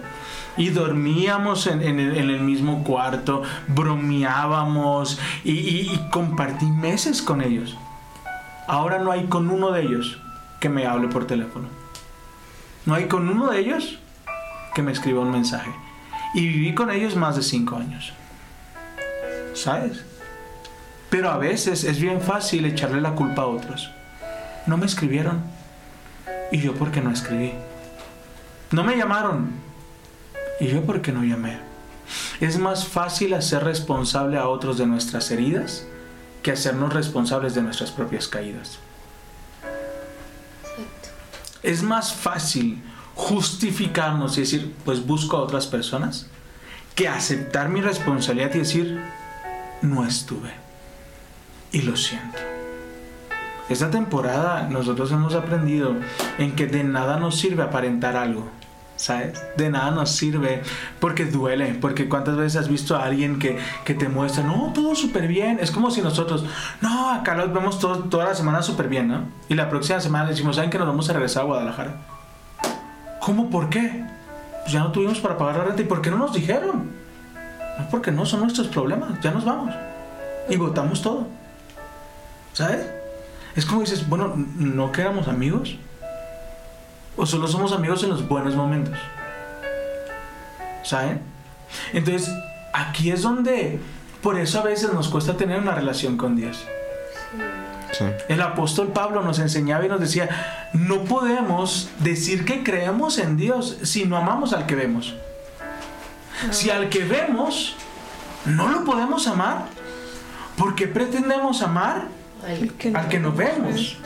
Y dormíamos en, el, mismo cuarto, bromeábamos y, y- compartí meses con ellos. Ahora no hay con uno de ellos que me hable por teléfono. No hay con uno de ellos que me escriba un mensaje. Y viví con ellos más de cinco años. ¿sabes? Pero a veces es bien fácil echarle la culpa a otros. No me escribieron. Y yo porque no escribí. No me llamaron. Y yo porque no llamé. Es más fácil hacer responsable a otros de nuestras heridas que hacernos responsables de nuestras propias caídas. Es más fácil justificarnos y decir, pues busco a otras personas, que aceptar mi responsabilidad y decir, no estuve. Y lo siento. Esta temporada nosotros hemos aprendido en que de nada nos sirve aparentar algo. ¿Sabes? De nada nos sirve porque duele. Porque cuántas veces has visto a alguien que, que te muestra, no, todo súper bien. Es como si nosotros, no, acá los vemos todo- toda la semana súper bien, ¿no? Y la próxima semana decimos, ¿saben que nos vamos a regresar a Guadalajara? ¿Cómo? ¿Por qué? Pues ya no tuvimos para pagar la renta. ¿Y por qué no nos dijeron? No, porque no son nuestros problemas. Ya nos vamos. Y votamos todo. ¿Sabes? Es como dices, bueno, ¿no que éramos amigos? ¿O solo somos amigos en los buenos momentos? ¿Saben? Entonces, aquí es donde, por eso a veces nos cuesta tener una relación con Dios.
Sí.
El apóstol Pablo nos enseñaba y nos decía, no podemos decir que creemos en Dios si no amamos al que vemos. Si al que vemos no lo podemos amar, ¿por qué pretendemos amar al que no vemos?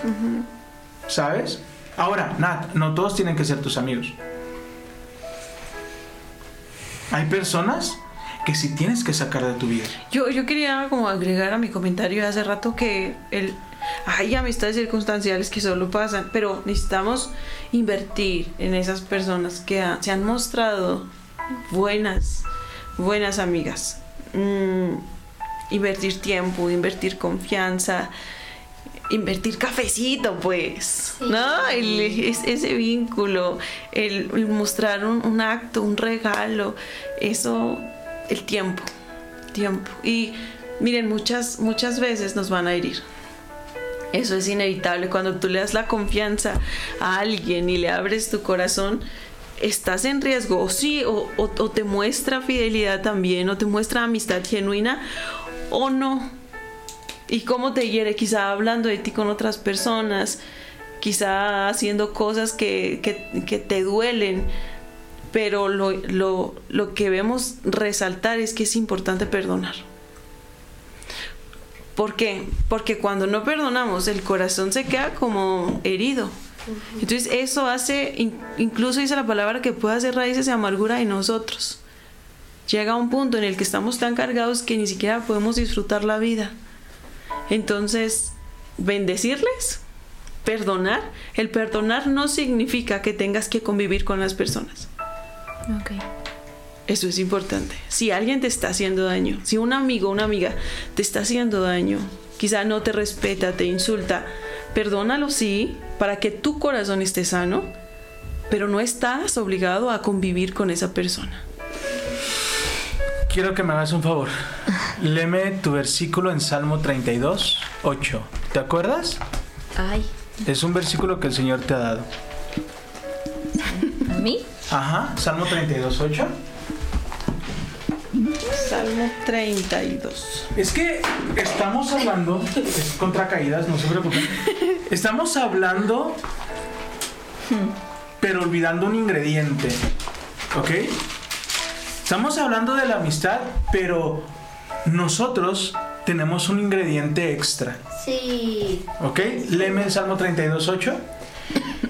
¿Sabes? Ahora, Nat, no todos tienen que ser tus amigos. Hay personas que sí tienes que sacar de tu vida.
Yo, yo quería como agregar a mi comentario de hace rato que el, Hay amistades circunstanciales que solo pasan, pero necesitamos invertir en esas personas que se han mostrado buenas, buenas amigas. Mm, invertir tiempo, invertir confianza, invertir cafecito, pues,
Sí.
¿no? El- es- ese vínculo, el, el mostrar un, un acto, un regalo, eso, el tiempo, tiempo. Y miren, muchas, muchas veces nos van a herir. Eso es inevitable. Cuando tú le das la confianza a alguien y le abres tu corazón, estás en riesgo. O sí, o, o- o te muestra fidelidad también, o te muestra amistad genuina, o no. Y cómo te hiere, quizá hablando de ti con otras personas, quizá haciendo cosas que, que- que te duelen. Pero lo, lo- lo que vemos resaltar es que es importante perdonar. ¿Por qué? Porque cuando no perdonamos, el corazón se queda como herido. Entonces eso hace, in- incluso dice la palabra, que puede hacer raíces de amargura en nosotros. Llega un punto en el que estamos tan cargados que ni siquiera podemos disfrutar la vida. Entonces, bendecirles, perdonar. El perdonar no significa que tengas que convivir con las personas.
Ok.
Eso es importante. Si alguien te está haciendo daño, si un amigo o una amiga te está haciendo daño, quizá no te respeta, te insulta, perdónalo sí, para que tu corazón esté sano, pero no estás obligado a convivir con esa persona.
Quiero que me hagas un favor. Léeme tu versículo en Salmo 32, 8. ¿Te acuerdas?
Ay,
Es un versículo que el Señor te ha dado.
¿a mí?
Ajá, Salmo 32, 8.
Salmo 32.
Es que estamos hablando, es contra caídas, no se preocupen. Estamos hablando, pero olvidando un ingrediente, ¿ok? Estamos hablando de la amistad, pero nosotros tenemos un ingrediente extra,
Sí.
¿ok? Léeme el Salmo 32, 8.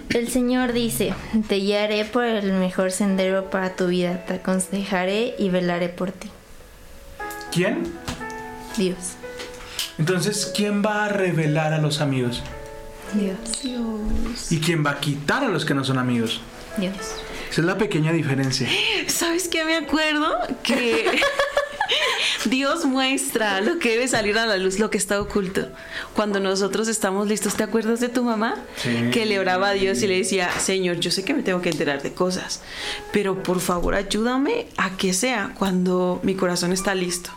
El Señor dice, te guiaré por el mejor sendero para tu vida, te aconsejaré y velaré por ti.
¿Quién?
Dios,
Entonces, ¿quién va a revelar a los amigos?
Dios,
¿Y quién va a quitar a los que no son amigos?
Dios.
Esa es la pequeña diferencia.
¿Sabes qué me acuerdo? Que Dios muestra lo que debe salir a la luz, lo que está oculto. Cuando nosotros estamos listos, ¿te acuerdas de tu mamá?
Sí.
Que le oraba a Dios y le decía, Señor, yo sé que me tengo que enterar de cosas, pero por favor ayúdame a que sea cuando mi corazón está listo,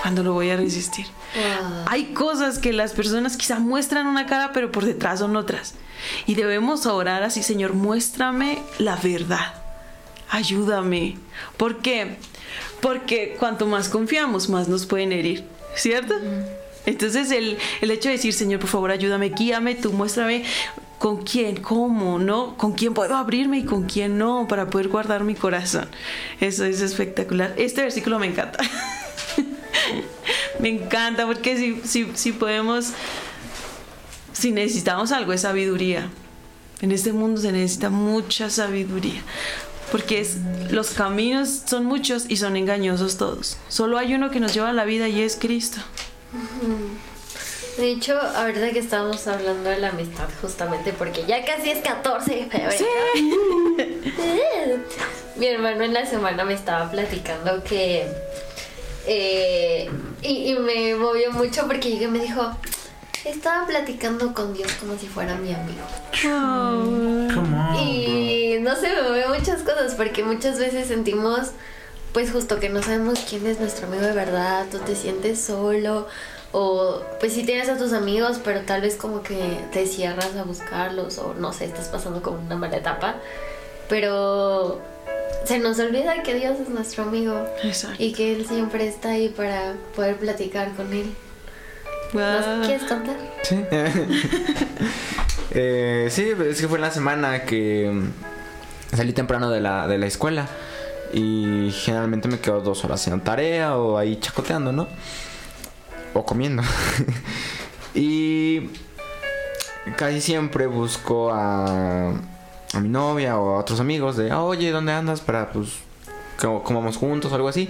cuando lo voy a resistir.
Wow.
Hay cosas que las personas quizá muestran una cara, pero por detrás son otras. Y debemos orar así, Señor, muéstrame la verdad. Ayúdame. ¿Por qué? Porque cuanto más confiamos, más nos pueden herir, ¿cierto? Entonces el, el hecho de decir, Señor, por favor, ayúdame, guíame, tú muéstrame con quién, cómo, ¿no? Con quién puedo abrirme y con quién no, para poder guardar mi corazón. Eso es espectacular. Este versículo me encanta. me encanta porque si, si, si podemos, si necesitamos algo es sabiduría. En este mundo se necesita mucha sabiduría. Porque es, los caminos son muchos y son engañosos todos. Solo hay uno que nos lleva a la vida y es Cristo.
De hecho, ahorita que estamos hablando de la amistad, justamente porque ya casi es 14 de febrero. Mi hermano en la semana me estaba platicando que. Eh, y, y me movió mucho porque llegué y me dijo: Estaba platicando con Dios como si fuera mi amigo.
Come on,
Y no sé, me mueve muchas cosas porque muchas veces sentimos, pues justo que no sabemos quién es nuestro amigo de verdad, o te sientes solo, o pues sí tienes a tus amigos, pero tal vez como que te cierras a buscarlos, o no sé, estás pasando como una mala etapa, pero se nos olvida que Dios es nuestro amigo
Exacto.
y que Él siempre está ahí para poder platicar con Él. ¿Nos
Wow.
quieres contar?
Sí. Eh, sí, es que fue en la semana que salí temprano de la, de la escuela. Y generalmente me quedo dos horas haciendo tarea o ahí chacoteando, ¿no? O comiendo. y casi siempre busco a, a mi novia o a otros amigos de, oye, ¿dónde andas? Para pues que comamos juntos o algo así.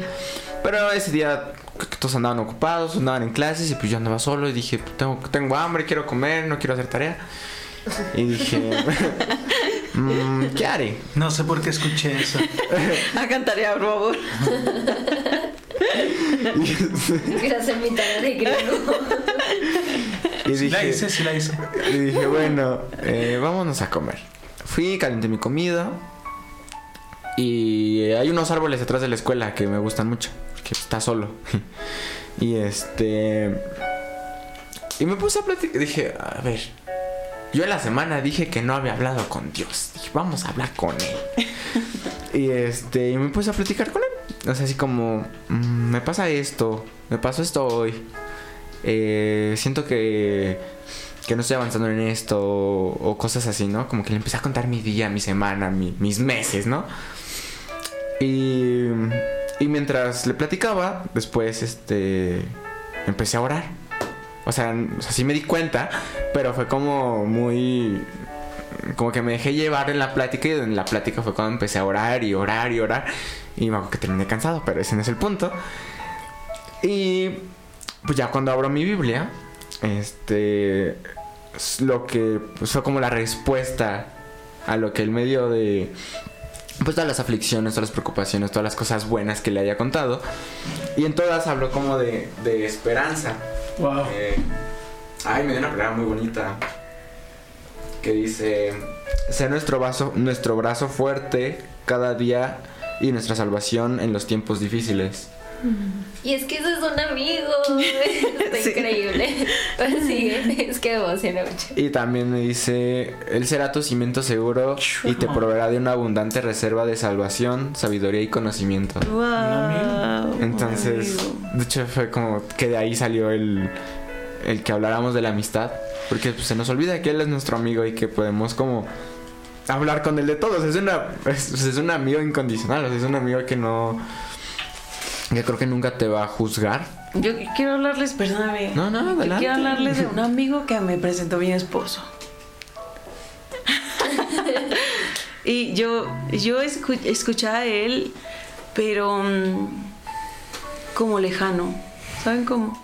Pero ese día todos andaban ocupados, andaban en clases y pues yo andaba solo y dije, "Pues, tengo, tengo hambre, quiero comer, no quiero hacer tarea. Y dije, "Mm, ¿qué haré?
No sé por qué escuché eso.
A cantar, por favor.
Quiero hacer mi tarea de griego.
Y
Sí la
dije,
hice, sí la hice.
y dije, bueno, eh, vámonos a comer. Fui, calenté mi comida. Y hay unos árboles detrás de la escuela que me gustan mucho. Que está solo. y este. Y me puse a platicar. Dije, a ver. Yo en la semana dije que no había hablado con Dios. Dije, vamos a hablar con Él. y este. Y me puse a platicar con Él. O sea, así como. "Mm, me pasa esto. Me pasó esto hoy. Eh, siento que que no estoy avanzando en esto o, cosas así, ¿no? Como que le empecé a contar mi día, mi semana, mi- mis meses, ¿no? Y, y mientras le platicaba, después, este, empecé a orar. O sea, o me di cuenta, pero fue como muy... Como que me dejé llevar en la plática y en la plática fue cuando empecé a orar y orar y orar. Y me acuerdo que terminé cansado, pero ese no es el punto. Y pues ya cuando abro mi Biblia, este es lo que pues, fue como la respuesta a lo que él me dio de pues todas las aflicciones, todas las preocupaciones, todas las cosas buenas que le haya contado. Y en todas habló como de, de esperanza.
Wow.
Eh, ay, me dio una palabra muy bonita. Que dice, sé nuestro brazo, nuestro brazo fuerte cada día y nuestra salvación en los tiempos difíciles.
Y es que eso es un amigo. Está
Sí.
increíble. Pues sí, es que emociona mucho.
Y también me dice, Él será tu cimiento seguro y te proveerá de una abundante reserva de salvación, sabiduría y conocimiento.
Wow.
Entonces, de hecho fue como que de ahí salió el, el que habláramos de la amistad, porque pues, se nos olvida que Él es nuestro amigo y que podemos como hablar con Él de todos. Es, una, es, es un amigo incondicional, o sea, es un amigo que no... que creo que nunca te va a juzgar.
Yo quiero hablarles, perdóname.
No, no,
Yo
adelante.
Quiero hablarles de un amigo que me presentó mi esposo. y yo, yo escu- escuchaba a él, pero mm, como lejano. ¿Saben cómo?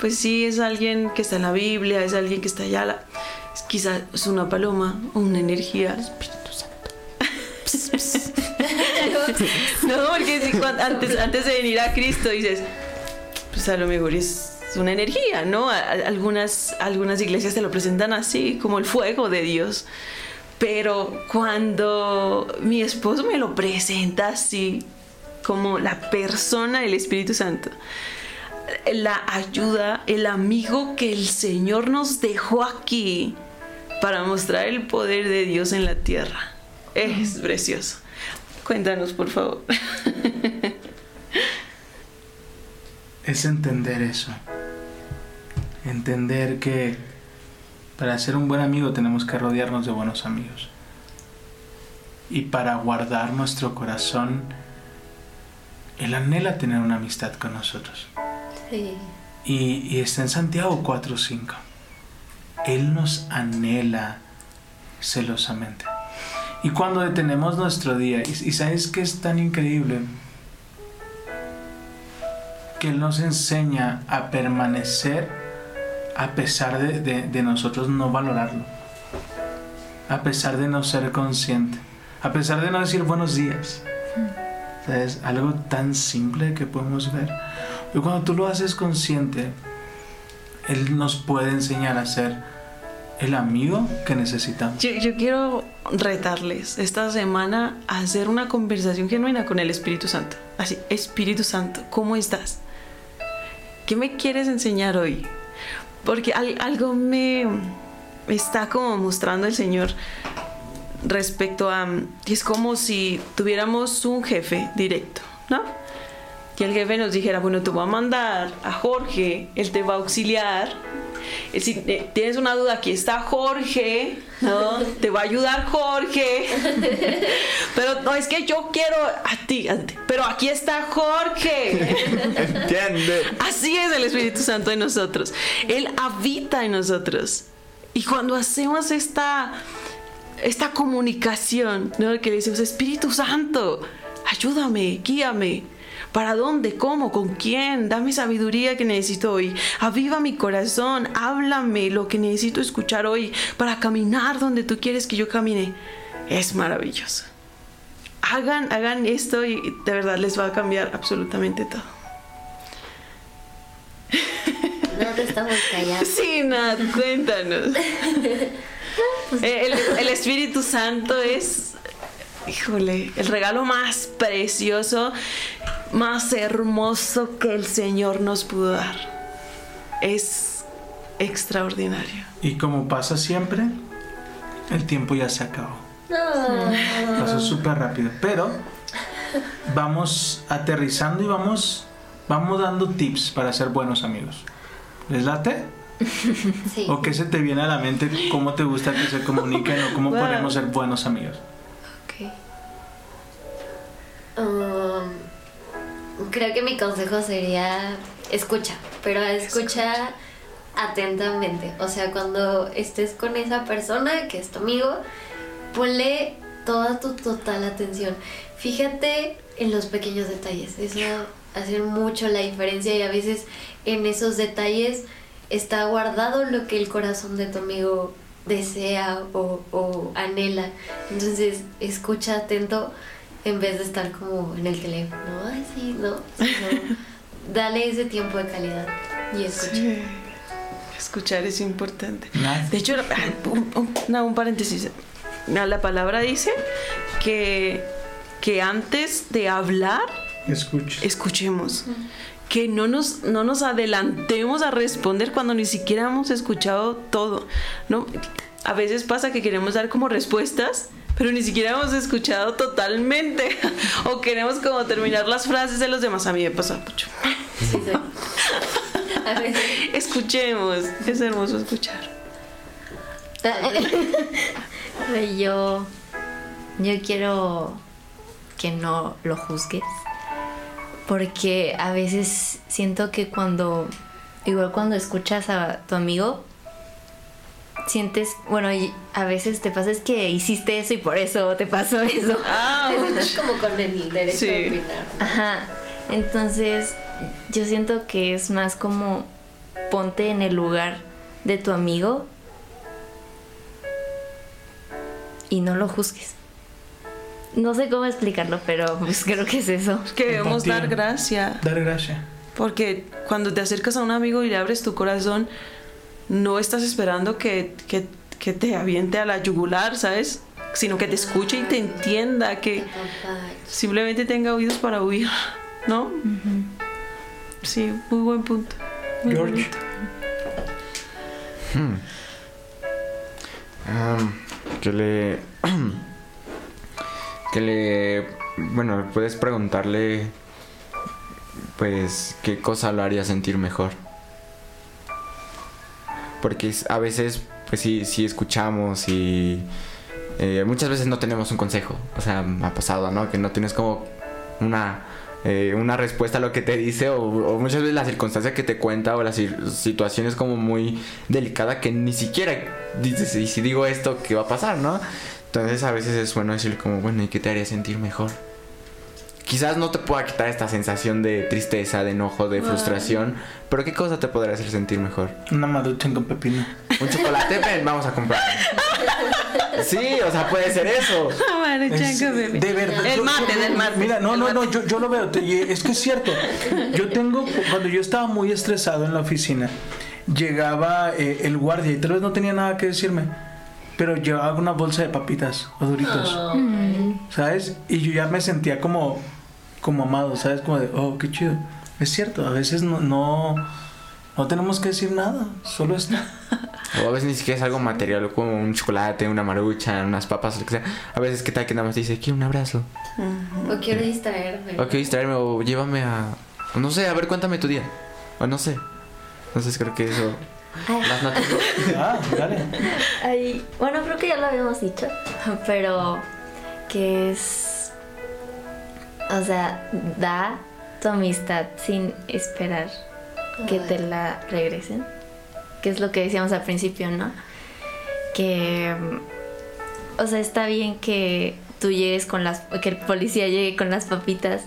Pues sí, es alguien que está en la Biblia, es alguien que está allá. la- quizás es una paloma, una energía. No, porque si cuan- antes, antes de venir a Cristo dices, pues a lo mejor es una energía, ¿no? Algunas, algunas iglesias te lo presentan así, como el fuego de Dios. Pero cuando mi esposo me lo presenta así, como la persona del Espíritu Santo, la ayuda, el amigo que el Señor nos dejó aquí para mostrar el poder de Dios en la tierra. Es precioso. Cuéntanos, por favor.
Es entender eso. Entender que para ser un buen amigo tenemos que rodearnos de buenos amigos. Y para guardar nuestro corazón, Él anhela tener una amistad con nosotros.
Sí.
Y, y está en Santiago 4.5. Él nos anhela celosamente. Y cuando detenemos nuestro día, y, sabes que es tan increíble, que Él nos enseña a permanecer a pesar de, nosotros no valorarlo, a pesar de no ser consciente, a pesar de no decir buenos días. ¿Sabes? Algo tan simple que podemos ver. Y cuando tú lo haces consciente, Él nos puede enseñar a ser el amigo que necesitamos.
Yo, quiero retarles esta semana a hacer una conversación genuina con el Espíritu Santo. Así, Espíritu Santo, ¿cómo estás? ¿Qué me quieres enseñar hoy? Porque al- algo me, me está como mostrando el Señor respecto a... Es como si tuviéramos un jefe directo, ¿no? Y el jefe nos dijera, bueno, te voy a mandar a Jorge, él te va a auxiliar. Eh, Si eh, tienes una duda, aquí está Jorge, ¿no? Te va a ayudar Jorge. Pero no, es que yo quiero a ti, a ti. pero aquí está Jorge.
Entiende.
Así es el Espíritu Santo en nosotros. Él habita en nosotros. Y cuando hacemos esta, esta comunicación, ¿no? que le decimos, Espíritu Santo, ayúdame, guíame. ¿Para dónde? ¿Cómo? ¿Con quién? Dame sabiduría que necesito hoy. Aviva mi corazón. Háblame lo que necesito escuchar hoy para caminar donde tú quieres que yo camine. Es maravilloso. Hagan, hagan esto y de verdad les va a cambiar absolutamente todo.
No te estamos callando.
Sí, Nat, cuéntanos. Eh, El, el Espíritu Santo es, híjole, el regalo más precioso, más hermoso que el Señor nos pudo dar. Es extraordinario.
Y como pasa siempre, el tiempo ya se acabó.
No.
Pasó súper rápido. Pero vamos aterrizando y vamos, vamos dando tips para ser buenos amigos. ¿Les late?
Sí.
¿O qué se te viene a la mente? ¿Cómo te gusta que se comuniquen o cómo
Wow.
podemos ser buenos amigos?
Um, creo que mi consejo sería escucha, pero escucha atentamente. O sea, cuando estés con esa persona que es tu amigo, ponle toda tu total atención. Fíjate en los pequeños detalles. Eso hace mucho la diferencia y a veces en esos detalles está guardado lo que el corazón de tu amigo desea o, o anhela. Entonces, escucha atento en vez de estar como en el teléfono. Ay, sí, no. sino dale ese tiempo de calidad y escucha.
Sí. Escuchar es importante. De hecho, un, un- no, un paréntesis. La la palabra dice que, que antes de hablar,
Escucha.
escuchemos. Que no nos, no nos adelantemos a responder cuando ni siquiera hemos escuchado todo. ¿no? A veces pasa que queremos dar como respuestas, pero ni siquiera hemos escuchado totalmente. o queremos como terminar las frases de los demás. A mí me pasa mucho.
Sí, sí.
Escuchemos. Es hermoso escuchar.
Yo, yo quiero que no lo juzgues. Porque a veces siento que cuando, igual cuando escuchas a tu amigo, sientes, bueno, y a veces te pasa es que hiciste eso y por eso te pasó eso.
Te sientes como con el derecho
Sí.
de opinar.
Ajá. Entonces, yo siento que es más como ponte en el lugar de tu amigo y no lo juzgues. No sé cómo explicarlo, pero pues creo que es eso.
Que debemos dar gracia.
Dar gracias.
Porque cuando te acercas a un amigo y le abres tu corazón, no estás esperando que, que- que te aviente a la yugular, ¿sabes? Sino que te escuche y te entienda, que simplemente tenga oídos para oír, ¿no? Sí, muy buen punto. Muy
George.
bonito.
Am, que le. que le. Bueno, puedes preguntarle. Pues, ¿qué cosa lo haría sentir mejor? Porque a veces, pues sí, sí escuchamos y. eh, muchas veces no tenemos un consejo. O sea, ha pasado, ¿no? Que no tienes como una. eh, una respuesta a lo que te dice o, o muchas veces la circunstancia que te cuenta o la situación es como muy delicada que ni siquiera dices y si digo esto qué va a pasar no entonces a veces es bueno decirle como bueno y qué te haría sentir mejor quizás no te pueda quitar esta sensación de tristeza de enojo de frustración pero qué cosa te podría hacer sentir mejor
Una maruchan con pepino.
un chocolate ven vamos a comprar sí o sea puede ser eso
Es- de verdad.
El
yo-
martes, el martes.
Mira, no, no, no, yo, yo lo veo. Es que es cierto. Yo tengo, cuando yo estaba muy estresado en la oficina, llegaba eh, el guardia y tal vez no tenía nada que decirme, pero llevaba una bolsa de papitas o duritos, ¿sabes? Y yo ya me sentía como, como amado, ¿sabes? Como de, oh, qué chido. Es cierto, a veces no, no, no tenemos que decir nada, solo está.
o a veces ni siquiera es algo material como un chocolate una marucha unas papas lo que sea a veces qué tal que nada más te dice quiero un abrazo
O quiero distraerme.
O quiero distraerme o llévame a... no sé, a ver, cuéntame tu día. O no sé. Entonces creo que eso... Las notas.
Ah, dale.
Ay, bueno, creo que ya lo habíamos dicho, pero que es, o sea, da tu amistad sin esperar que te la regresen, que es lo que decíamos al principio, ¿no? Que, mm, o sea, está bien que tú llegues con las, que el policía llegue con las papitas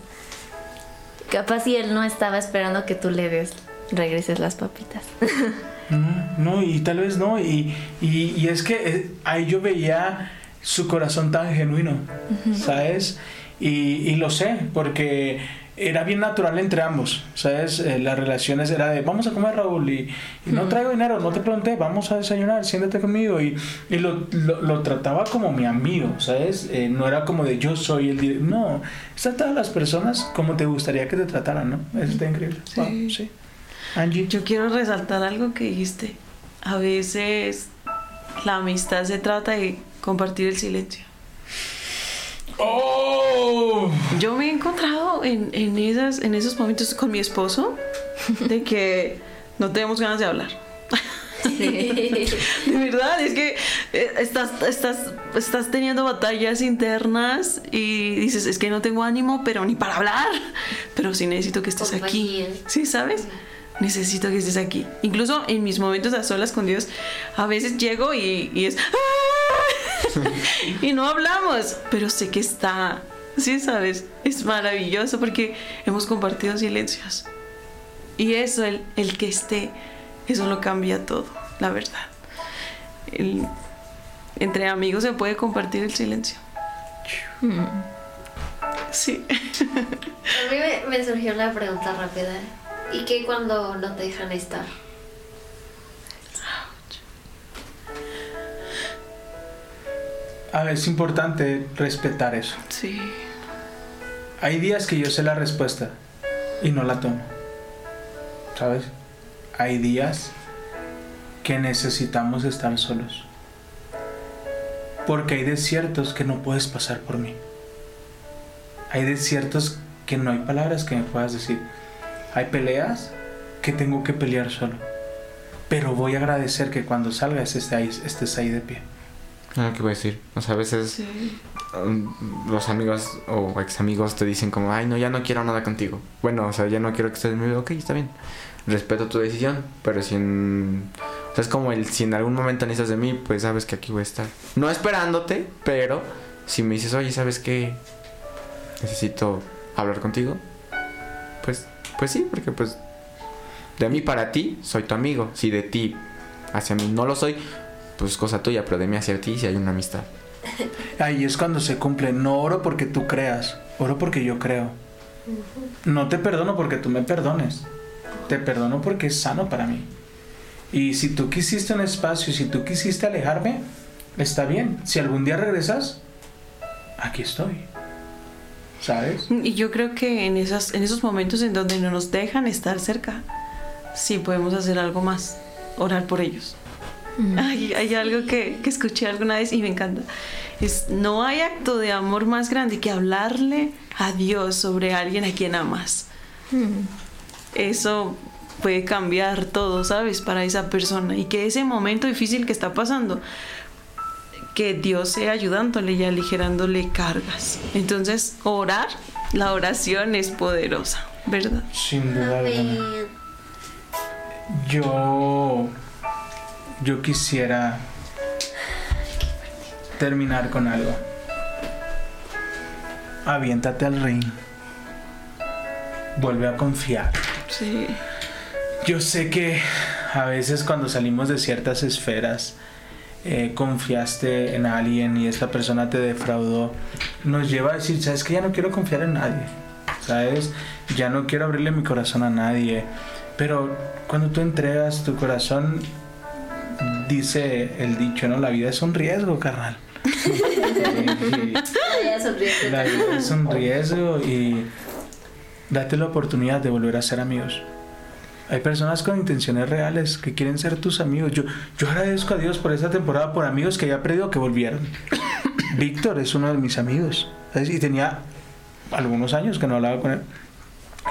Capaz si él no estaba esperando que tú le des, regreses las papitas.
No, y tal vez no. Y, y, y es que eh, ahí yo veía su corazón tan genuino, ¿sabes? Y, y lo sé, porque era bien natural entre ambos, ¿sabes? Eh, las relaciones era de, vamos a comer Raúl y, y no traigo dinero, no te pregunté, vamos a desayunar, siéntate conmigo y, y lo, lo, lo trataba como mi amigo, ¿sabes? Eh, no era como de yo soy el director, no, trataba a las personas como te gustaría que te trataran, ¿no? Eso está increíble.
Sí.
Wow, sí. Angie.
Yo quiero resaltar algo que dijiste. A veces la amistad se trata de compartir el silencio.
¡Oh!
Yo me he encontrado en, en, esas, en esos momentos con mi esposo de que no tenemos ganas de hablar. De verdad, es que eh, estás, estás, estás teniendo batallas internas y dices, es que no tengo ánimo, pero ni para hablar. Pero sí necesito que estés aquí. ¿Sí sabes? Necesito que estés aquí. Incluso en mis momentos a solas con Dios, a veces llego y, y es... ¡Ah! y no hablamos, pero sé que está. Sí, sabes, es maravilloso porque hemos compartido silencios. Y eso, el, el que esté, eso lo cambia todo, la verdad. El- entre amigos se puede compartir el silencio. Sí.
A mí me, me surgió una pregunta rápida. ¿Y qué cuando no te dejan estar?
Es importante respetar eso.
Sí.
Hay días que yo sé la respuesta y no la tomo. ¿Sabes? Hay días que necesitamos estar solos. Porque hay desiertos que no puedes pasar por mí. Hay desiertos que no hay palabras que me puedas decir. Hay peleas que tengo que pelear solo. Pero voy a agradecer que cuando salgas estés ahí, estés ahí de pie.
Ah, ¿Qué voy a decir? O sea, a veces
Sí.
um, los amigos o ex amigos te dicen como, ay, no, ya no quiero nada contigo. Bueno, o sea, ya no quiero que estés en mi vida. Ok, está bien. Respeto tu decisión, pero si en... O sea, es como el, si en algún momento necesitas de mí, pues sabes que aquí voy a estar. No esperándote, pero si me dices, oye, ¿sabes qué? Necesito hablar contigo. Pues, pues sí, porque pues de mí para ti soy tu amigo. Si de ti hacia mí no lo soy, pues cosa tuya, pero de mí hacia ti si hay una amistad.
Ahí es cuando se cumple. No oro porque tú creas, oro porque yo creo. No te perdono porque tú me perdones. Te perdono porque es sano para mí. Y si tú quisiste un espacio, si tú quisiste alejarme, está bien. Si algún día regresas, aquí estoy. ¿Sabes?
Y yo creo que en, esas, en esos momentos en donde no nos dejan estar cerca, sí podemos hacer algo más, orar por ellos. Hay, hay algo que, que escuché alguna vez y me encanta. Es, no hay acto de amor más grande que hablarle a Dios sobre alguien a quien amas. Eso puede cambiar todo, ¿sabes? Para esa persona. Y que ese momento difícil que está pasando, que Dios sea ayudándole y aligerándole cargas. Entonces, orar, la oración es poderosa, ¿verdad?
Sin duda. Yo. Yo quisiera terminar con algo. Aviéntate al ring. Vuelve a confiar.
Sí.
Yo sé que a veces cuando salimos de ciertas esferas, eh, confiaste en alguien y esta persona te defraudó, nos lleva a decir, sabes que ya no quiero confiar en nadie, sabes, ya no quiero abrirle mi corazón a nadie. Pero cuando tú entregas tu corazón, dice el dicho, ¿no? La vida es un riesgo, carnal. Y-
sonríe.
la vida es un riesgo y date la oportunidad de volver a ser amigos. Hay personas con intenciones reales que quieren ser tus amigos. Yo, yo agradezco a Dios por esta temporada, por amigos que había perdido que volvieron. Víctor es uno de mis amigos. ¿sabes? Y tenía algunos años que no hablaba con él.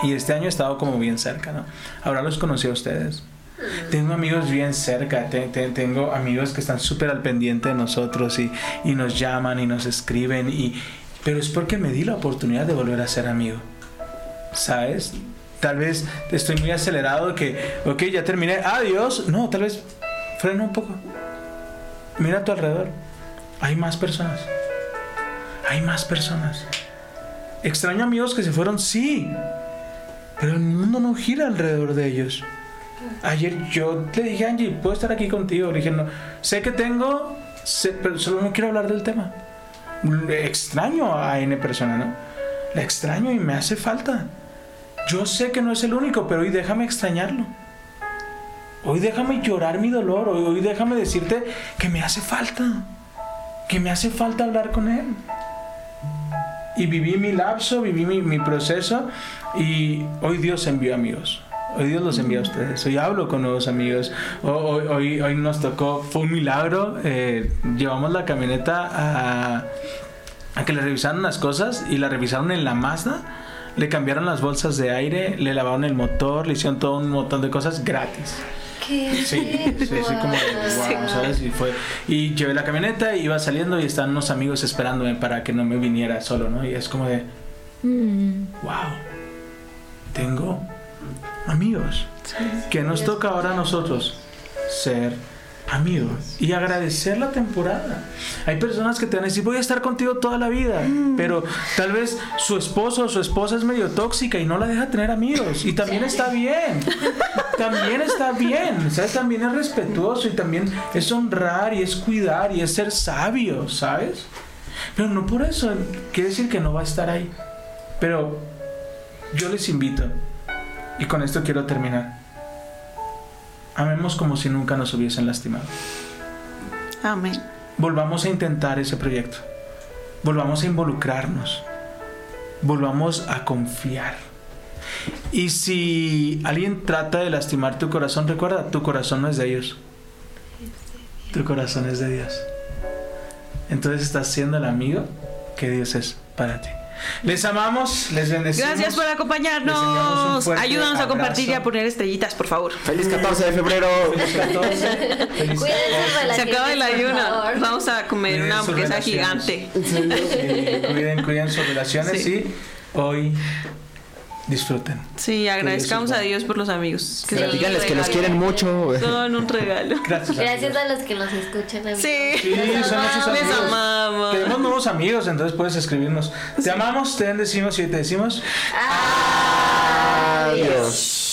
Y este año he estado como bien cerca, ¿no? Ahora los conocí a ustedes. Tengo amigos bien cerca, te- te- tengo amigos que están súper al pendiente de nosotros y, y nos llaman y nos escriben, y, pero es porque me di la oportunidad de volver a ser amigo. ¿Sabes? Tal vez estoy muy acelerado que, ok, ya terminé, adiós. No, tal vez frena un poco. Mira a tu alrededor. Hay más personas. Hay más personas. Extraño amigos que se fueron, sí. pero el mundo no gira alrededor de ellos. Ayer yo le dije Angie, ¿puedo estar aquí contigo? Le dije, no, sé que tengo, pero solo no quiero hablar del tema. Extraño a N persona, ¿no? La extraño y me hace falta. Yo sé que no es el único, pero hoy déjame extrañarlo. Hoy déjame llorar mi dolor, hoy, hoy déjame decirte que me hace falta, que me hace falta hablar con él. Y viví mi lapso, viví mi, mi proceso y hoy Dios envió amigos. Hoy Dios los envía a ustedes. Hoy hablo con nuevos amigos. Ho- Hoy, hoy, hoy nos tocó, fue un milagro. eh, llevamos la camioneta a, a que le revisaron las cosas y la revisaron en la Mazda. Le cambiaron las bolsas de aire, le lavaron el motor, le hicieron todo un montón de cosas gratis.
¿Qué?
Sí, sí, sí, como wow, ¿sabes? Y fue. Y llevé la camioneta, iba saliendo y estaban unos amigos esperándome para que no me viniera solo, ¿no? Y es como de,
Mm.
wow, tengo amigos. Que nos toca ahora a nosotros ser amigos y agradecer la temporada. Hay personas que te van a decir, voy a estar contigo toda la vida, pero tal vez su esposo o su esposa es medio tóxica y no la deja tener amigos. Y también está bien. También está bien. ¿Sabes? También es respetuoso y también es honrar y es cuidar y es ser sabio, ¿sabes? Pero no por eso quiere decir que no va a estar ahí. Pero yo les invito, y con esto quiero terminar. Amemos como si nunca nos hubiesen lastimado.
Amén.
Volvamos a intentar ese proyecto. Volvamos a involucrarnos. Volvamos a confiar. Y si alguien trata de lastimar tu corazón, recuerda, tu corazón no es de ellos. Tu corazón es de Dios. Entonces estás siendo el amigo que Dios es para ti. Les amamos, les bendecimos.
Gracias por acompañarnos. Ayúdanos a compartir y a poner estrellitas, por favor.
Feliz 14 de febrero.
Feliz 14. Feliz
Se acaba el ayuno. Vamos a comer
Cuiden
una hamburguesa gigante.
Sí, cuiden, cuiden sus relaciones
Sí.
y hoy disfruten.
Sí, agradezcamos a Dios por los amigos. Que
sí,
díganles que los quieren mucho.
Son un regalo.
Gracias,
Gracias a los que nos escuchan.
Sí,
sí son
amamos.
amigos.
Les amamos.
Tenemos nuevos amigos, entonces puedes escribirnos. Te amamos, te bendecimos y te decimos adiós.
adiós.